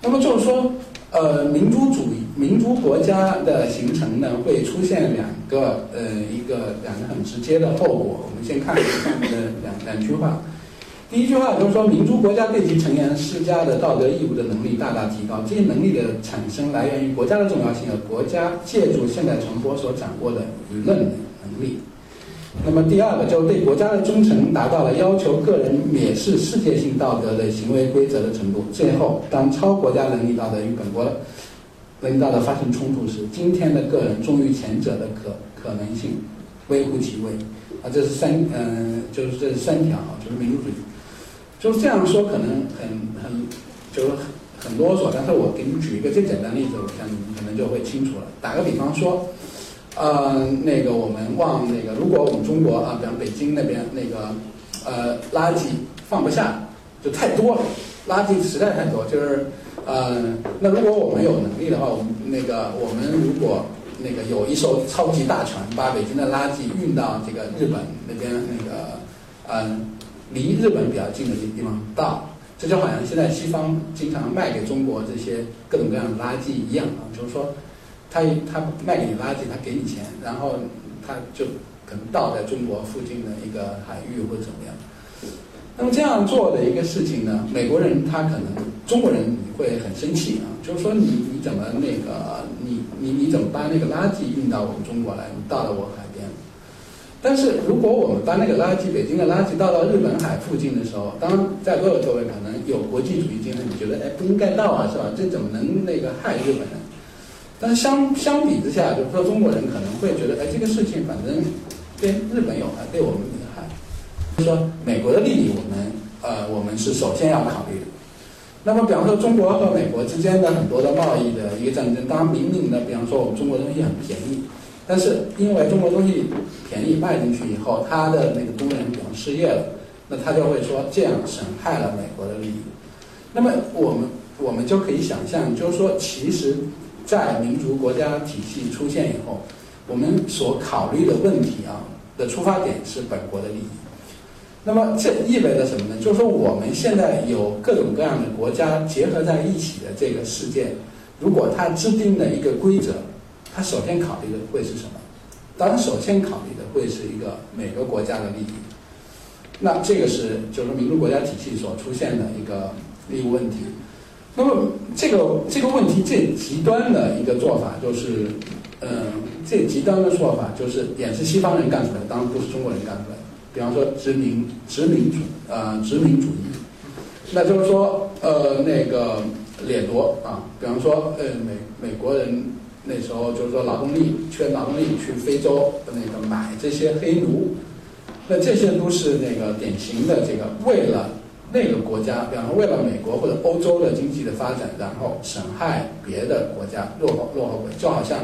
那么就是说，呃，民族主义、民族国家的形成呢，会出现两个呃一个两个很直接的后果。我们先看下面的两两句话。第一句话就是说，民族国家对其成员施加的道德义务的能力大大提高。这些能力的产生来源于国家的重要性和国家借助现代传播所掌握的舆论能力。那么第二个就是对国家的忠诚达到了要求个人蔑视世界性道德的行为规则的程度。最后，当超国家能力道德与本国能力道德发生冲突时，今天的个人忠于前者的可可能性微乎其微。啊，这是三嗯，就是这三条，就是民族主义。就是这样说，可能很很就是很啰嗦，但是我给你举一个最简单例子，我想你们可能就会清楚了。打个比方说，呃，那个我们往那个，如果我们中国啊，比方北京那边那个呃垃圾放不下，就太多了，垃圾实在太多，就是呃，那如果我们有能力的话，我们那个我们如果那个有一艘超级大船，把北京的垃圾运到这个日本那边那个嗯。离日本比较近的这地方到，这就好像现在西方经常卖给中国这些各种各样的垃圾一样啊，就是说，他他卖给你垃圾，他给你钱，然后他就可能倒在中国附近的一个海域或者怎么样。那么这样做的一个事情呢，美国人他可能中国人会很生气啊，就是说你你怎么那个你你你怎么把那个垃圾运到我们中国来，你倒到我海边？但是如果我们把那个垃圾，北京的垃圾倒到日本海附近的时候，当在座的各位可能有国际主义精神，你觉得哎不应该倒啊，是吧？这怎么能那个害日本人？但是相相比之下，就是说中国人可能会觉得，哎，这个事情反正对日本有害，对我们有害。就说美国的利益，我们呃我们是首先要考虑的。那么比方说中国和美国之间的很多的贸易的一个战争，当然明明的，比方说我们中国东西很便宜，但是因为中国东西便宜卖进去以后，他的那个工人比方失业了，那他就会说这样损害了美国的利益。那么我们我们就可以想象，就是说其实。在民族国家体系出现以后，我们所考虑的问题啊的出发点是本国的利益。那么这意味着什么呢？就是说我们现在有各种各样的国家结合在一起的这个事件，如果它制定的一个规则，它首先考虑的会是什么？当然，首先考虑的会是一个每个国家的利益。那这个是就是民族国家体系所出现的一个利益问题。那么这个这个问题最极端的一个做法就是，嗯，最极端的做法就是也是西方人干出来的，当然不是中国人干出来的。比方说殖民殖民主啊殖民主义，那就是说呃那个掠夺啊，比方说呃美美国人那时候就是说劳动力缺劳动力去非洲那个买这些黑奴，那这些都是那个典型的这个为了。那个国家，比方说为了美国或者欧洲的经济的发展，然后损害别的国家落后落后，就好像，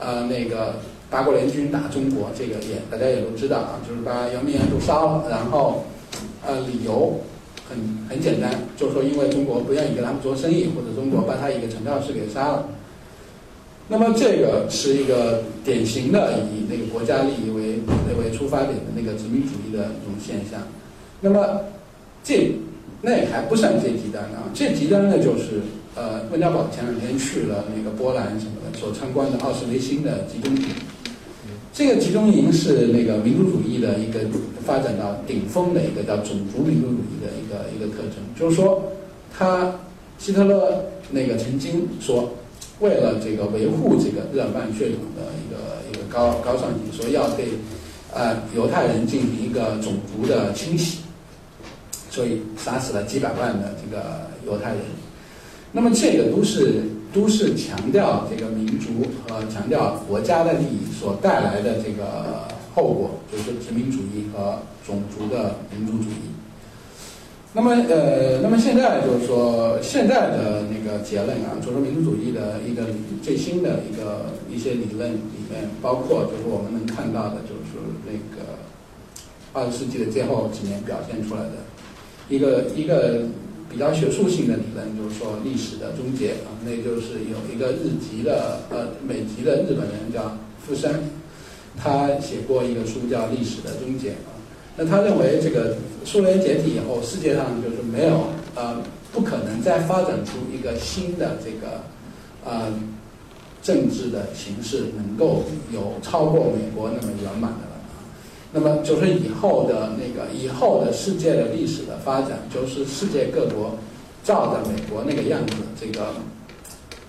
呃，那个八国联军打中国，这个也大家也都知道啊，就是把圆明园都烧了，然后，呃，理由很很简单，就是说因为中国不愿意跟他们做生意，或者中国把他一个传教士给杀了。那么这个是一个典型的以那个国家利益为为出发点的那个殖民主义的一种现象。那么。这那还不算最极端的啊，最极端的就是呃，温家宝前两天去了那个波兰什么的，所参观的奥斯维辛的集中营。这个集中营是那个民族主义的一个发展到顶峰的一个叫种族民族主义的一个一个特征，就是说，他希特勒那个曾经说，为了这个维护这个日耳曼血统的一个一个高高尚性，说要对呃犹太人进行一个种族的清洗。所以杀死了几百万的这个犹太人，那么这个都是都是强调这个民族和强调国家的利益所带来的这个后果，就是殖民主义和种族的民族主义。那么呃，那么现在就是说现在的那个结论啊，就是民族主义的一个最新的一个一些理论里面，包括就是我们能看到的，就是那个二十世纪的最后几年表现出来的。一个一个比较学术性的理论，就是说历史的终结啊，那就是有一个日籍的呃美籍的日本人叫富山，他写过一个书叫《历史的终结》啊，那他认为这个苏联解体以后，世界上就是没有呃不可能再发展出一个新的这个呃政治的形式，能够有超过美国那么圆满的。那么就是以后的那个以后的世界的历史的发展，就是世界各国照着美国那个样子这个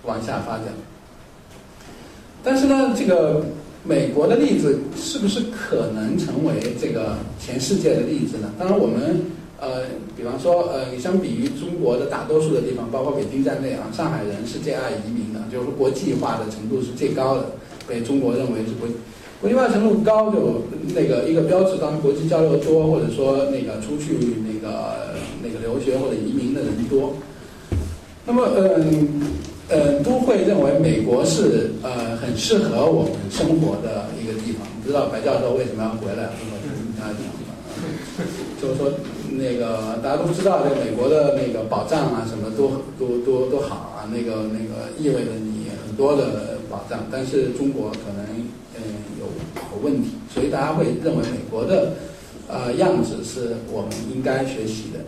往下发展。但是呢，这个美国的例子是不是可能成为这个全世界的例子呢？当然，我们呃，比方说呃，相比于中国的大多数的地方，包括北京在内啊，上海人是最爱移民的，就是国际化的程度是最高的，被中国认为是国。国际化程度高，就那个一个标志，当然国际交流多，或者说那个出去那个那个留学或者移民的人多，那么嗯嗯都会认为美国是呃很适合我们生活的一个地方。不知道白教授为什么要回来？就是说那个大家都知道，这美国的那个保障啊，什么都都都都好啊，那个那个意味着你很多的保障，但是中国可能嗯有。问题，所以大家会认为美国的，呃样子是我们应该学习的。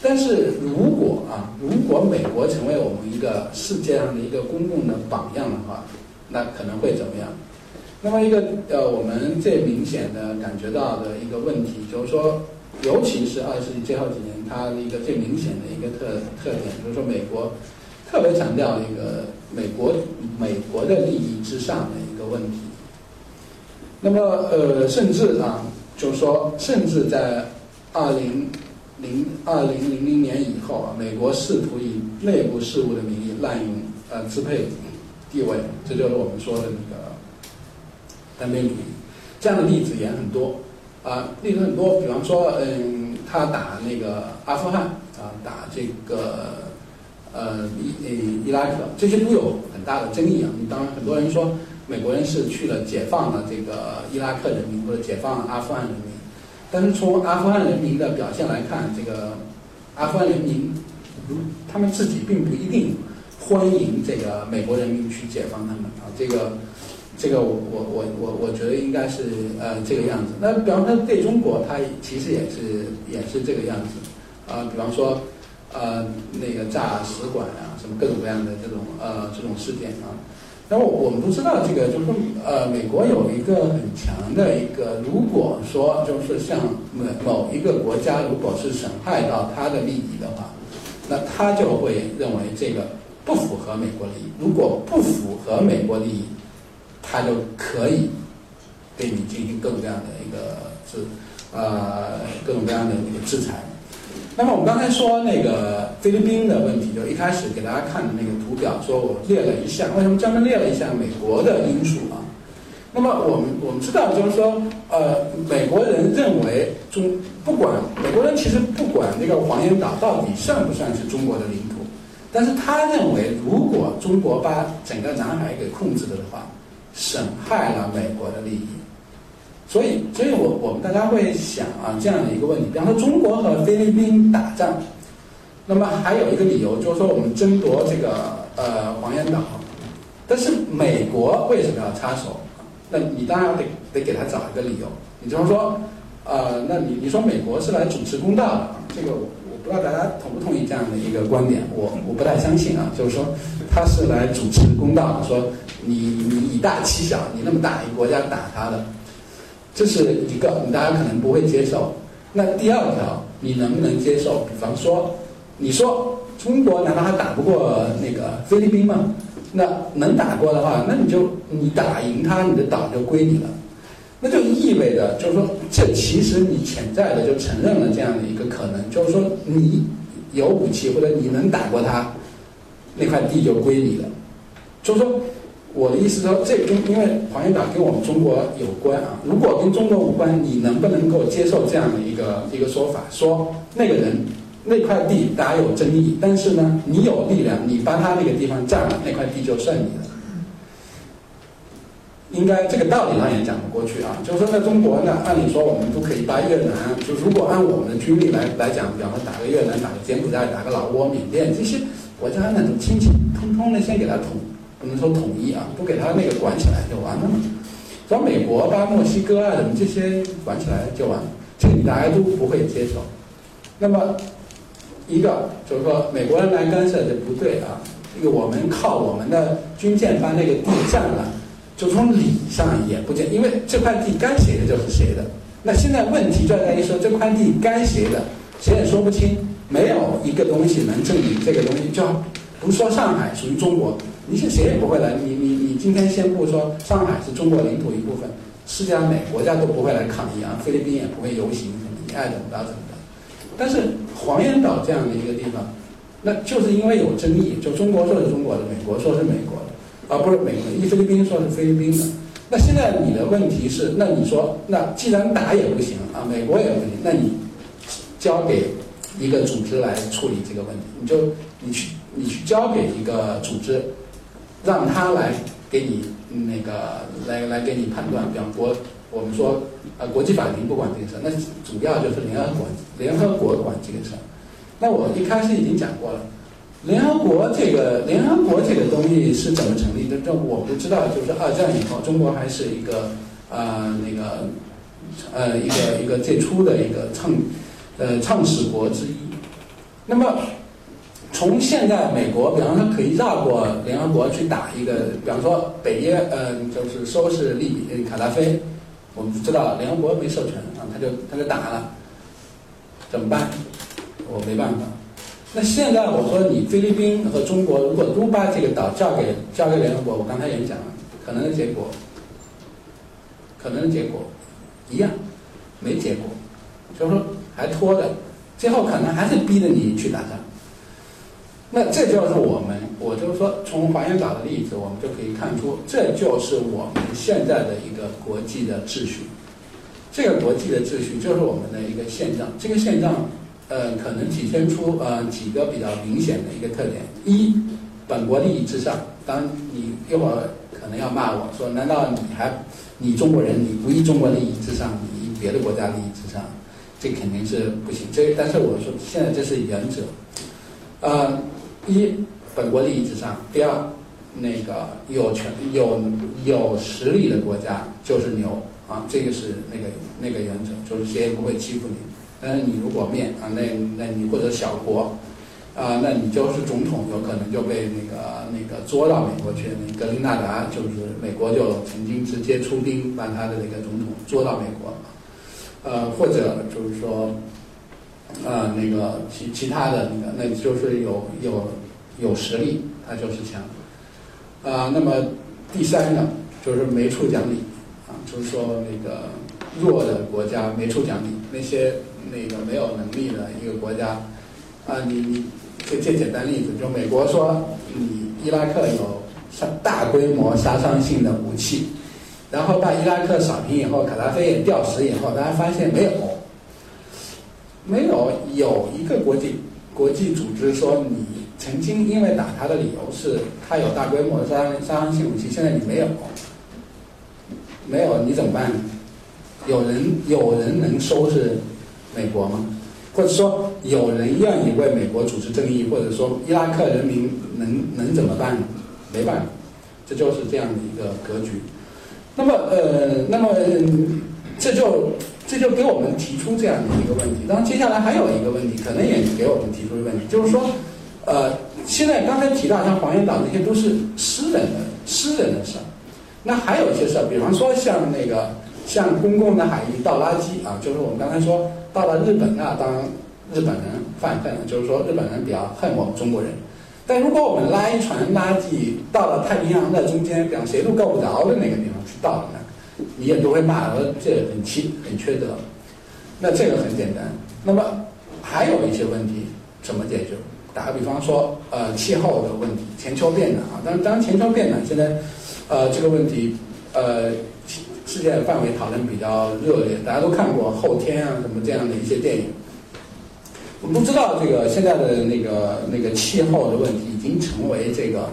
但是如果啊，如果美国成为我们一个世界上的一个公共的榜样的话，那可能会怎么样？那么一个呃，我们最明显的感觉到的一个问题就是说，尤其是二十世纪最后几年，它的一个最明显的一个特特点，就是说美国特别强调一个美国美国的利益之上的一个问题。那么呃，甚至啊，就是说，甚至在二零零二零零零年以后啊，美国试图以内部事务的名义滥用呃支配地位，这就是我们说的那个单边主义。这样的例子也很多啊，例子很多。比方说，嗯，他打那个阿富汗啊，打这个呃伊伊拉克，这些都有很大的争议啊。当然，很多人说美国人是去了解放了这个伊拉克人民或者解放了阿富汗人民，但是从阿富汗人民的表现来看，这个阿富汗人民如他们自己并不一定欢迎这个美国人民去解放他们啊，这个。这个我我我我我觉得应该是呃这个样子。那比方说对中国，它其实也是也是这个样子啊。比方说呃那个炸使馆啊，什么各种各样的这种呃这种事件啊。那么我们都知道，这个就是说呃美国有一个很强的一个，如果说就是像某某一个国家如果是损害到它的利益的话，那他就会认为这个不符合美国利益。如果不符合美国利益，他就可以对你进行各种各样的一个制，呃，各种各样的一个制裁。那么我们刚才说那个菲律宾的问题，就一开始给大家看的那个图表，说我列了一下，为什么专门列了一下美国的因素啊？那么我们我们知道，就是说，呃，美国人认为中不管美国人其实不管那个黄岩岛到底算不算是中国的领土，但是他认为如果中国把整个南海给控制了的话。损害了美国的利益，所以，所以我我们大家会想啊，这样的一个问题，比方说中国和菲律宾打仗，那么还有一个理由就是说我们争夺这个呃黄岩岛，但是美国为什么要插手？那你当然得得给他找一个理由。你比方说，呃，那你你说美国是来主持公道的，这个我不知道大家同不同意这样的一个观点，我我不太相信啊，就是说他是来主持公道的，说。你你以大欺小，你那么大一个国家打他的，这是一个，你大家可能不会接受。那第二条，你能不能接受？比方说，你说中国难道还打不过那个菲律宾吗？那能打过的话，那你就你打赢他，你的岛就归你了。那就意味着，就是说，这其实你潜在的就承认了这样的一个可能，就是说，你有武器或者你能打过他，那块地就归你了。就是说。我的意思说，这跟因为黄岩岛跟我们中国有关啊。如果跟中国无关，你能不能够接受这样的一个一个说法？说那个人那块地大家有争议，但是呢，你有力量，你把他那个地方占了，那块地就算你的。应该这个道理上也讲不过去啊。就是说，在中国呢，按理说我们都可以把越南，就如果按我们的军力来来讲，比方说打个越南、打个柬埔寨、打个老挝、缅甸这些国家那种亲戚，通通的先给他统。不能说统一啊，不给他那个管起来就完了嘛。找美国吧墨西哥啊什么这些管起来就完了，这个大家都不会接受。那么一个就是说美国人来干涉就不对啊，这个我们靠我们的军舰把那个地占了，就从理上也不见，因为这块地该谁的就是谁的。那现在问题就在于说这块地该谁的，谁也说不清，没有一个东西能证明这个东西。就不说上海属于中国。你是谁也不会来，你你你今天宣布说上海是中国领土一部分，世界上每个国家都不会来抗议啊，菲律宾也不会游行，你爱怎么着怎么着。但是黄岩岛这样的一个地方，那就是因为有争议，就中国说是中国的，美国说是美国的，而不是美国，一菲律宾说是菲律宾的。那现在你的问题是，那你说，那既然打也不行啊，美国也不行，那你交给一个组织来处理这个问题，你就你去你去交给一个组织。让他来给你那个来来给你判断，比方国我们说呃国际法庭不管这个事，那主要就是联合国联合国管这个事。那我一开始已经讲过了，联合国这个联合国这个东西是怎么成立的？这我不知道，就是二战以后，中国还是一个呃那个呃一个一个最初的一个创呃创始国之一。那么。从现在美国，比方说可以绕过联合国去打一个，比方说北约，嗯，就是收拾利比卡扎菲，我们知道联合国没授权啊，他就他就打了。怎么办？我没办法。那现在我说你菲律宾和中国如果都把这个岛交给交给联合国，我刚才也讲了，可能的结果，可能的结果一样，没结果，就是说还拖着，最后可能还是逼着你去打仗。那这就是我们，我就是说，从华严岛的例子，我们就可以看出，这就是我们现在的一个国际的秩序。这个国际的秩序就是我们的一个现状。这个现状，呃，可能体现出呃几个比较明显的一个特点：一，本国利益至上。当你一会儿可能要骂我说，难道你还你中国人你不以中国利益至上，你以别的国家利益至上？这肯定是不行。这但是我说，现在这是原则，呃。一，本国利益至上；第二，那个有权有有实力的国家就是牛啊，这个是那个那个原则，就是谁也不会欺负你。但是你如果面啊，那那你或者小国啊，那你就是总统，有可能就被那个那个捉到美国去。那格林纳达就是美国就曾经直接出兵把他的那个总统捉到美国，呃，或者就是说。啊，那个其其他的那个，那就是有有有实力，他就是强。啊，那么第三个就是没处讲理，啊，就是说那个弱的国家没处讲理，那些那个没有能力的一个国家，啊，你你这这简单例子，就美国说你伊拉克有杀大规模杀伤性的武器，然后把伊拉克扫平以后，卡扎菲也吊死以后，大家发现没有。没有有一个国际国际组织说你曾经因为打他的理由是他有大规模杀杀伤性武器，现在你没有，没有你怎么办？有人有人能收拾美国吗？或者说有人愿意为美国主持正义？或者说伊拉克人民能能怎么办？没办法，这就是这样的一个格局。那么呃，那么这就。这就给我们提出这样的一个问题。当然，接下来还有一个问题，可能也给我们提出一个问题，就是说，呃，现在刚才提到像黄岩岛那些都是私人的私人的事儿，那还有一些事儿，比方说像那个像公共的海域倒垃圾啊，就是我们刚才说到了日本啊，当日本人犯恨了，就是说日本人比较恨我们中国人。但如果我们拉一船垃圾到了太平洋的中间，比方谁都够不着的那个地方去倒？你也都会骂这很缺很缺德，那这个很简单。那么还有一些问题怎么解决？打个比方说，呃，气候的问题，全球变暖啊。当然，当然，全球变暖现在，呃，这个问题，呃，世界范围讨论比较热烈，大家都看过《后天》啊什么这样的一些电影。我们都知道，这个现在的那个那个气候的问题已经成为这个。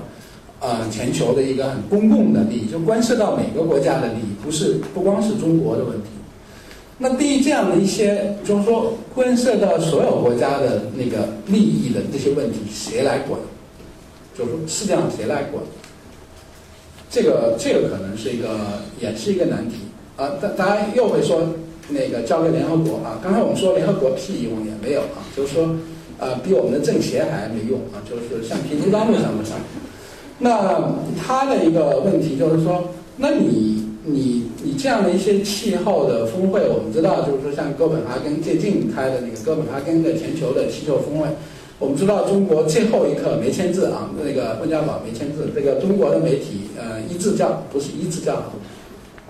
呃，全球的一个很公共的利益，就关涉到每个国家的利益，不是不光是中国的问题。那对于这样的一些，就是说关涉到所有国家的那个利益的这些问题，谁来管？就是说世界上谁来管？这个这个可能是一个，也是一个难题啊。大大家又会说，那个交给联合国啊。刚才我们说联合国屁用也没有啊，就是说，呃，比我们的政协还没用啊，就是橡皮泥上都上不上。那他的一个问题就是说，那你你你这样的一些气候的峰会，我们知道就是说像哥本哈根最近开的那个哥本哈根的全球的气候峰会，我们知道中国最后一刻没签字啊，那个温家宝没签字，这个中国的媒体呃一致叫不是一致叫好，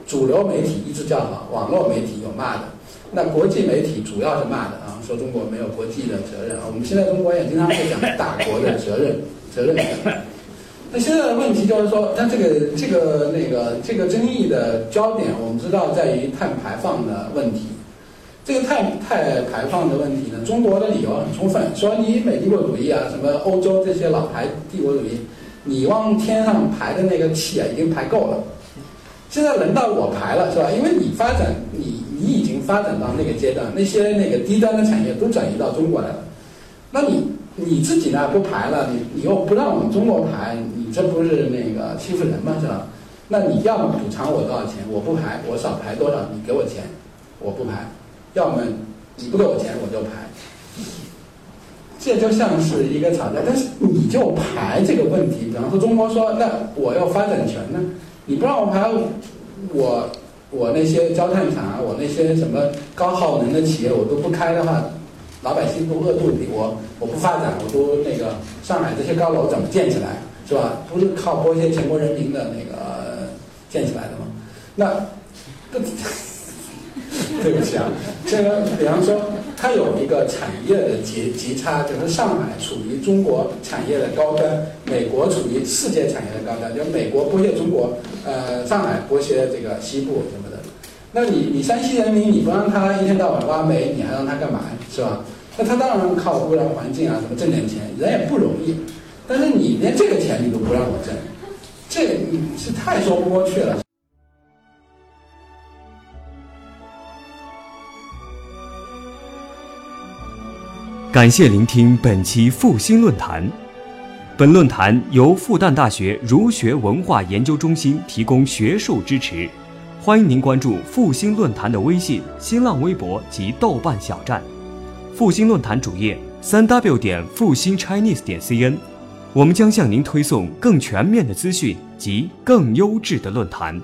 主流媒体一致叫好，网络媒体有骂的，那国际媒体主要是骂的啊，说中国没有国际的责任啊，我们现在中国也经常会讲大国的责任责任感。那现在的问题就是说，那这个这个那个这个争议的焦点，我们知道在于碳排放的问题。这个碳碳排放的问题呢，中国的理由很充分，说你美帝国主义啊，什么欧洲这些老牌帝国主义，你往天上排的那个气啊，已经排够了。现在轮到我排了，是吧？因为你发展，你你已经发展到那个阶段，那些那个低端的产业都转移到中国来了，那你你自己呢不排了，你你又不让我们中国排。你这不是那个欺负人吗？是吧？那你要么补偿我多少钱？我不排，我少排多少？你给我钱，我不排。要么你不给我钱，我就排。这就像是一个吵架，但是你就排这个问题。比方说，中国说，那我要发展权呢？你不让我排，我我那些焦炭厂啊，我那些什么高耗能的企业，我都不开的话，老百姓都饿肚子，我我不发展，我都那个上海这些高楼怎么建起来，是吧？不是靠剥削全国人民的那个建起来的吗？那，对不起啊，这个比方说，它有一个产业的极极差，就是上海处于中国产业的高端，美国处于世界产业的高端，就美国剥削中国，呃，上海剥削这个西部什么的。那你你山西人民你不让他一天到晚挖煤，你还让他干嘛是吧？那他当然靠污染环境啊，什么挣点钱，人也不容易。但是你连这个钱你都不让我挣，这你是太说不过去了。感谢聆听本期复兴论坛。本论坛由复旦大学儒学文化研究中心提供学术支持。欢迎您关注复兴论坛的微信、新浪微博及豆瓣小站。复兴论坛主页：三 w 点复兴 Chinese 点 cn。我们将向您推送更全面的资讯及更优质的论坛。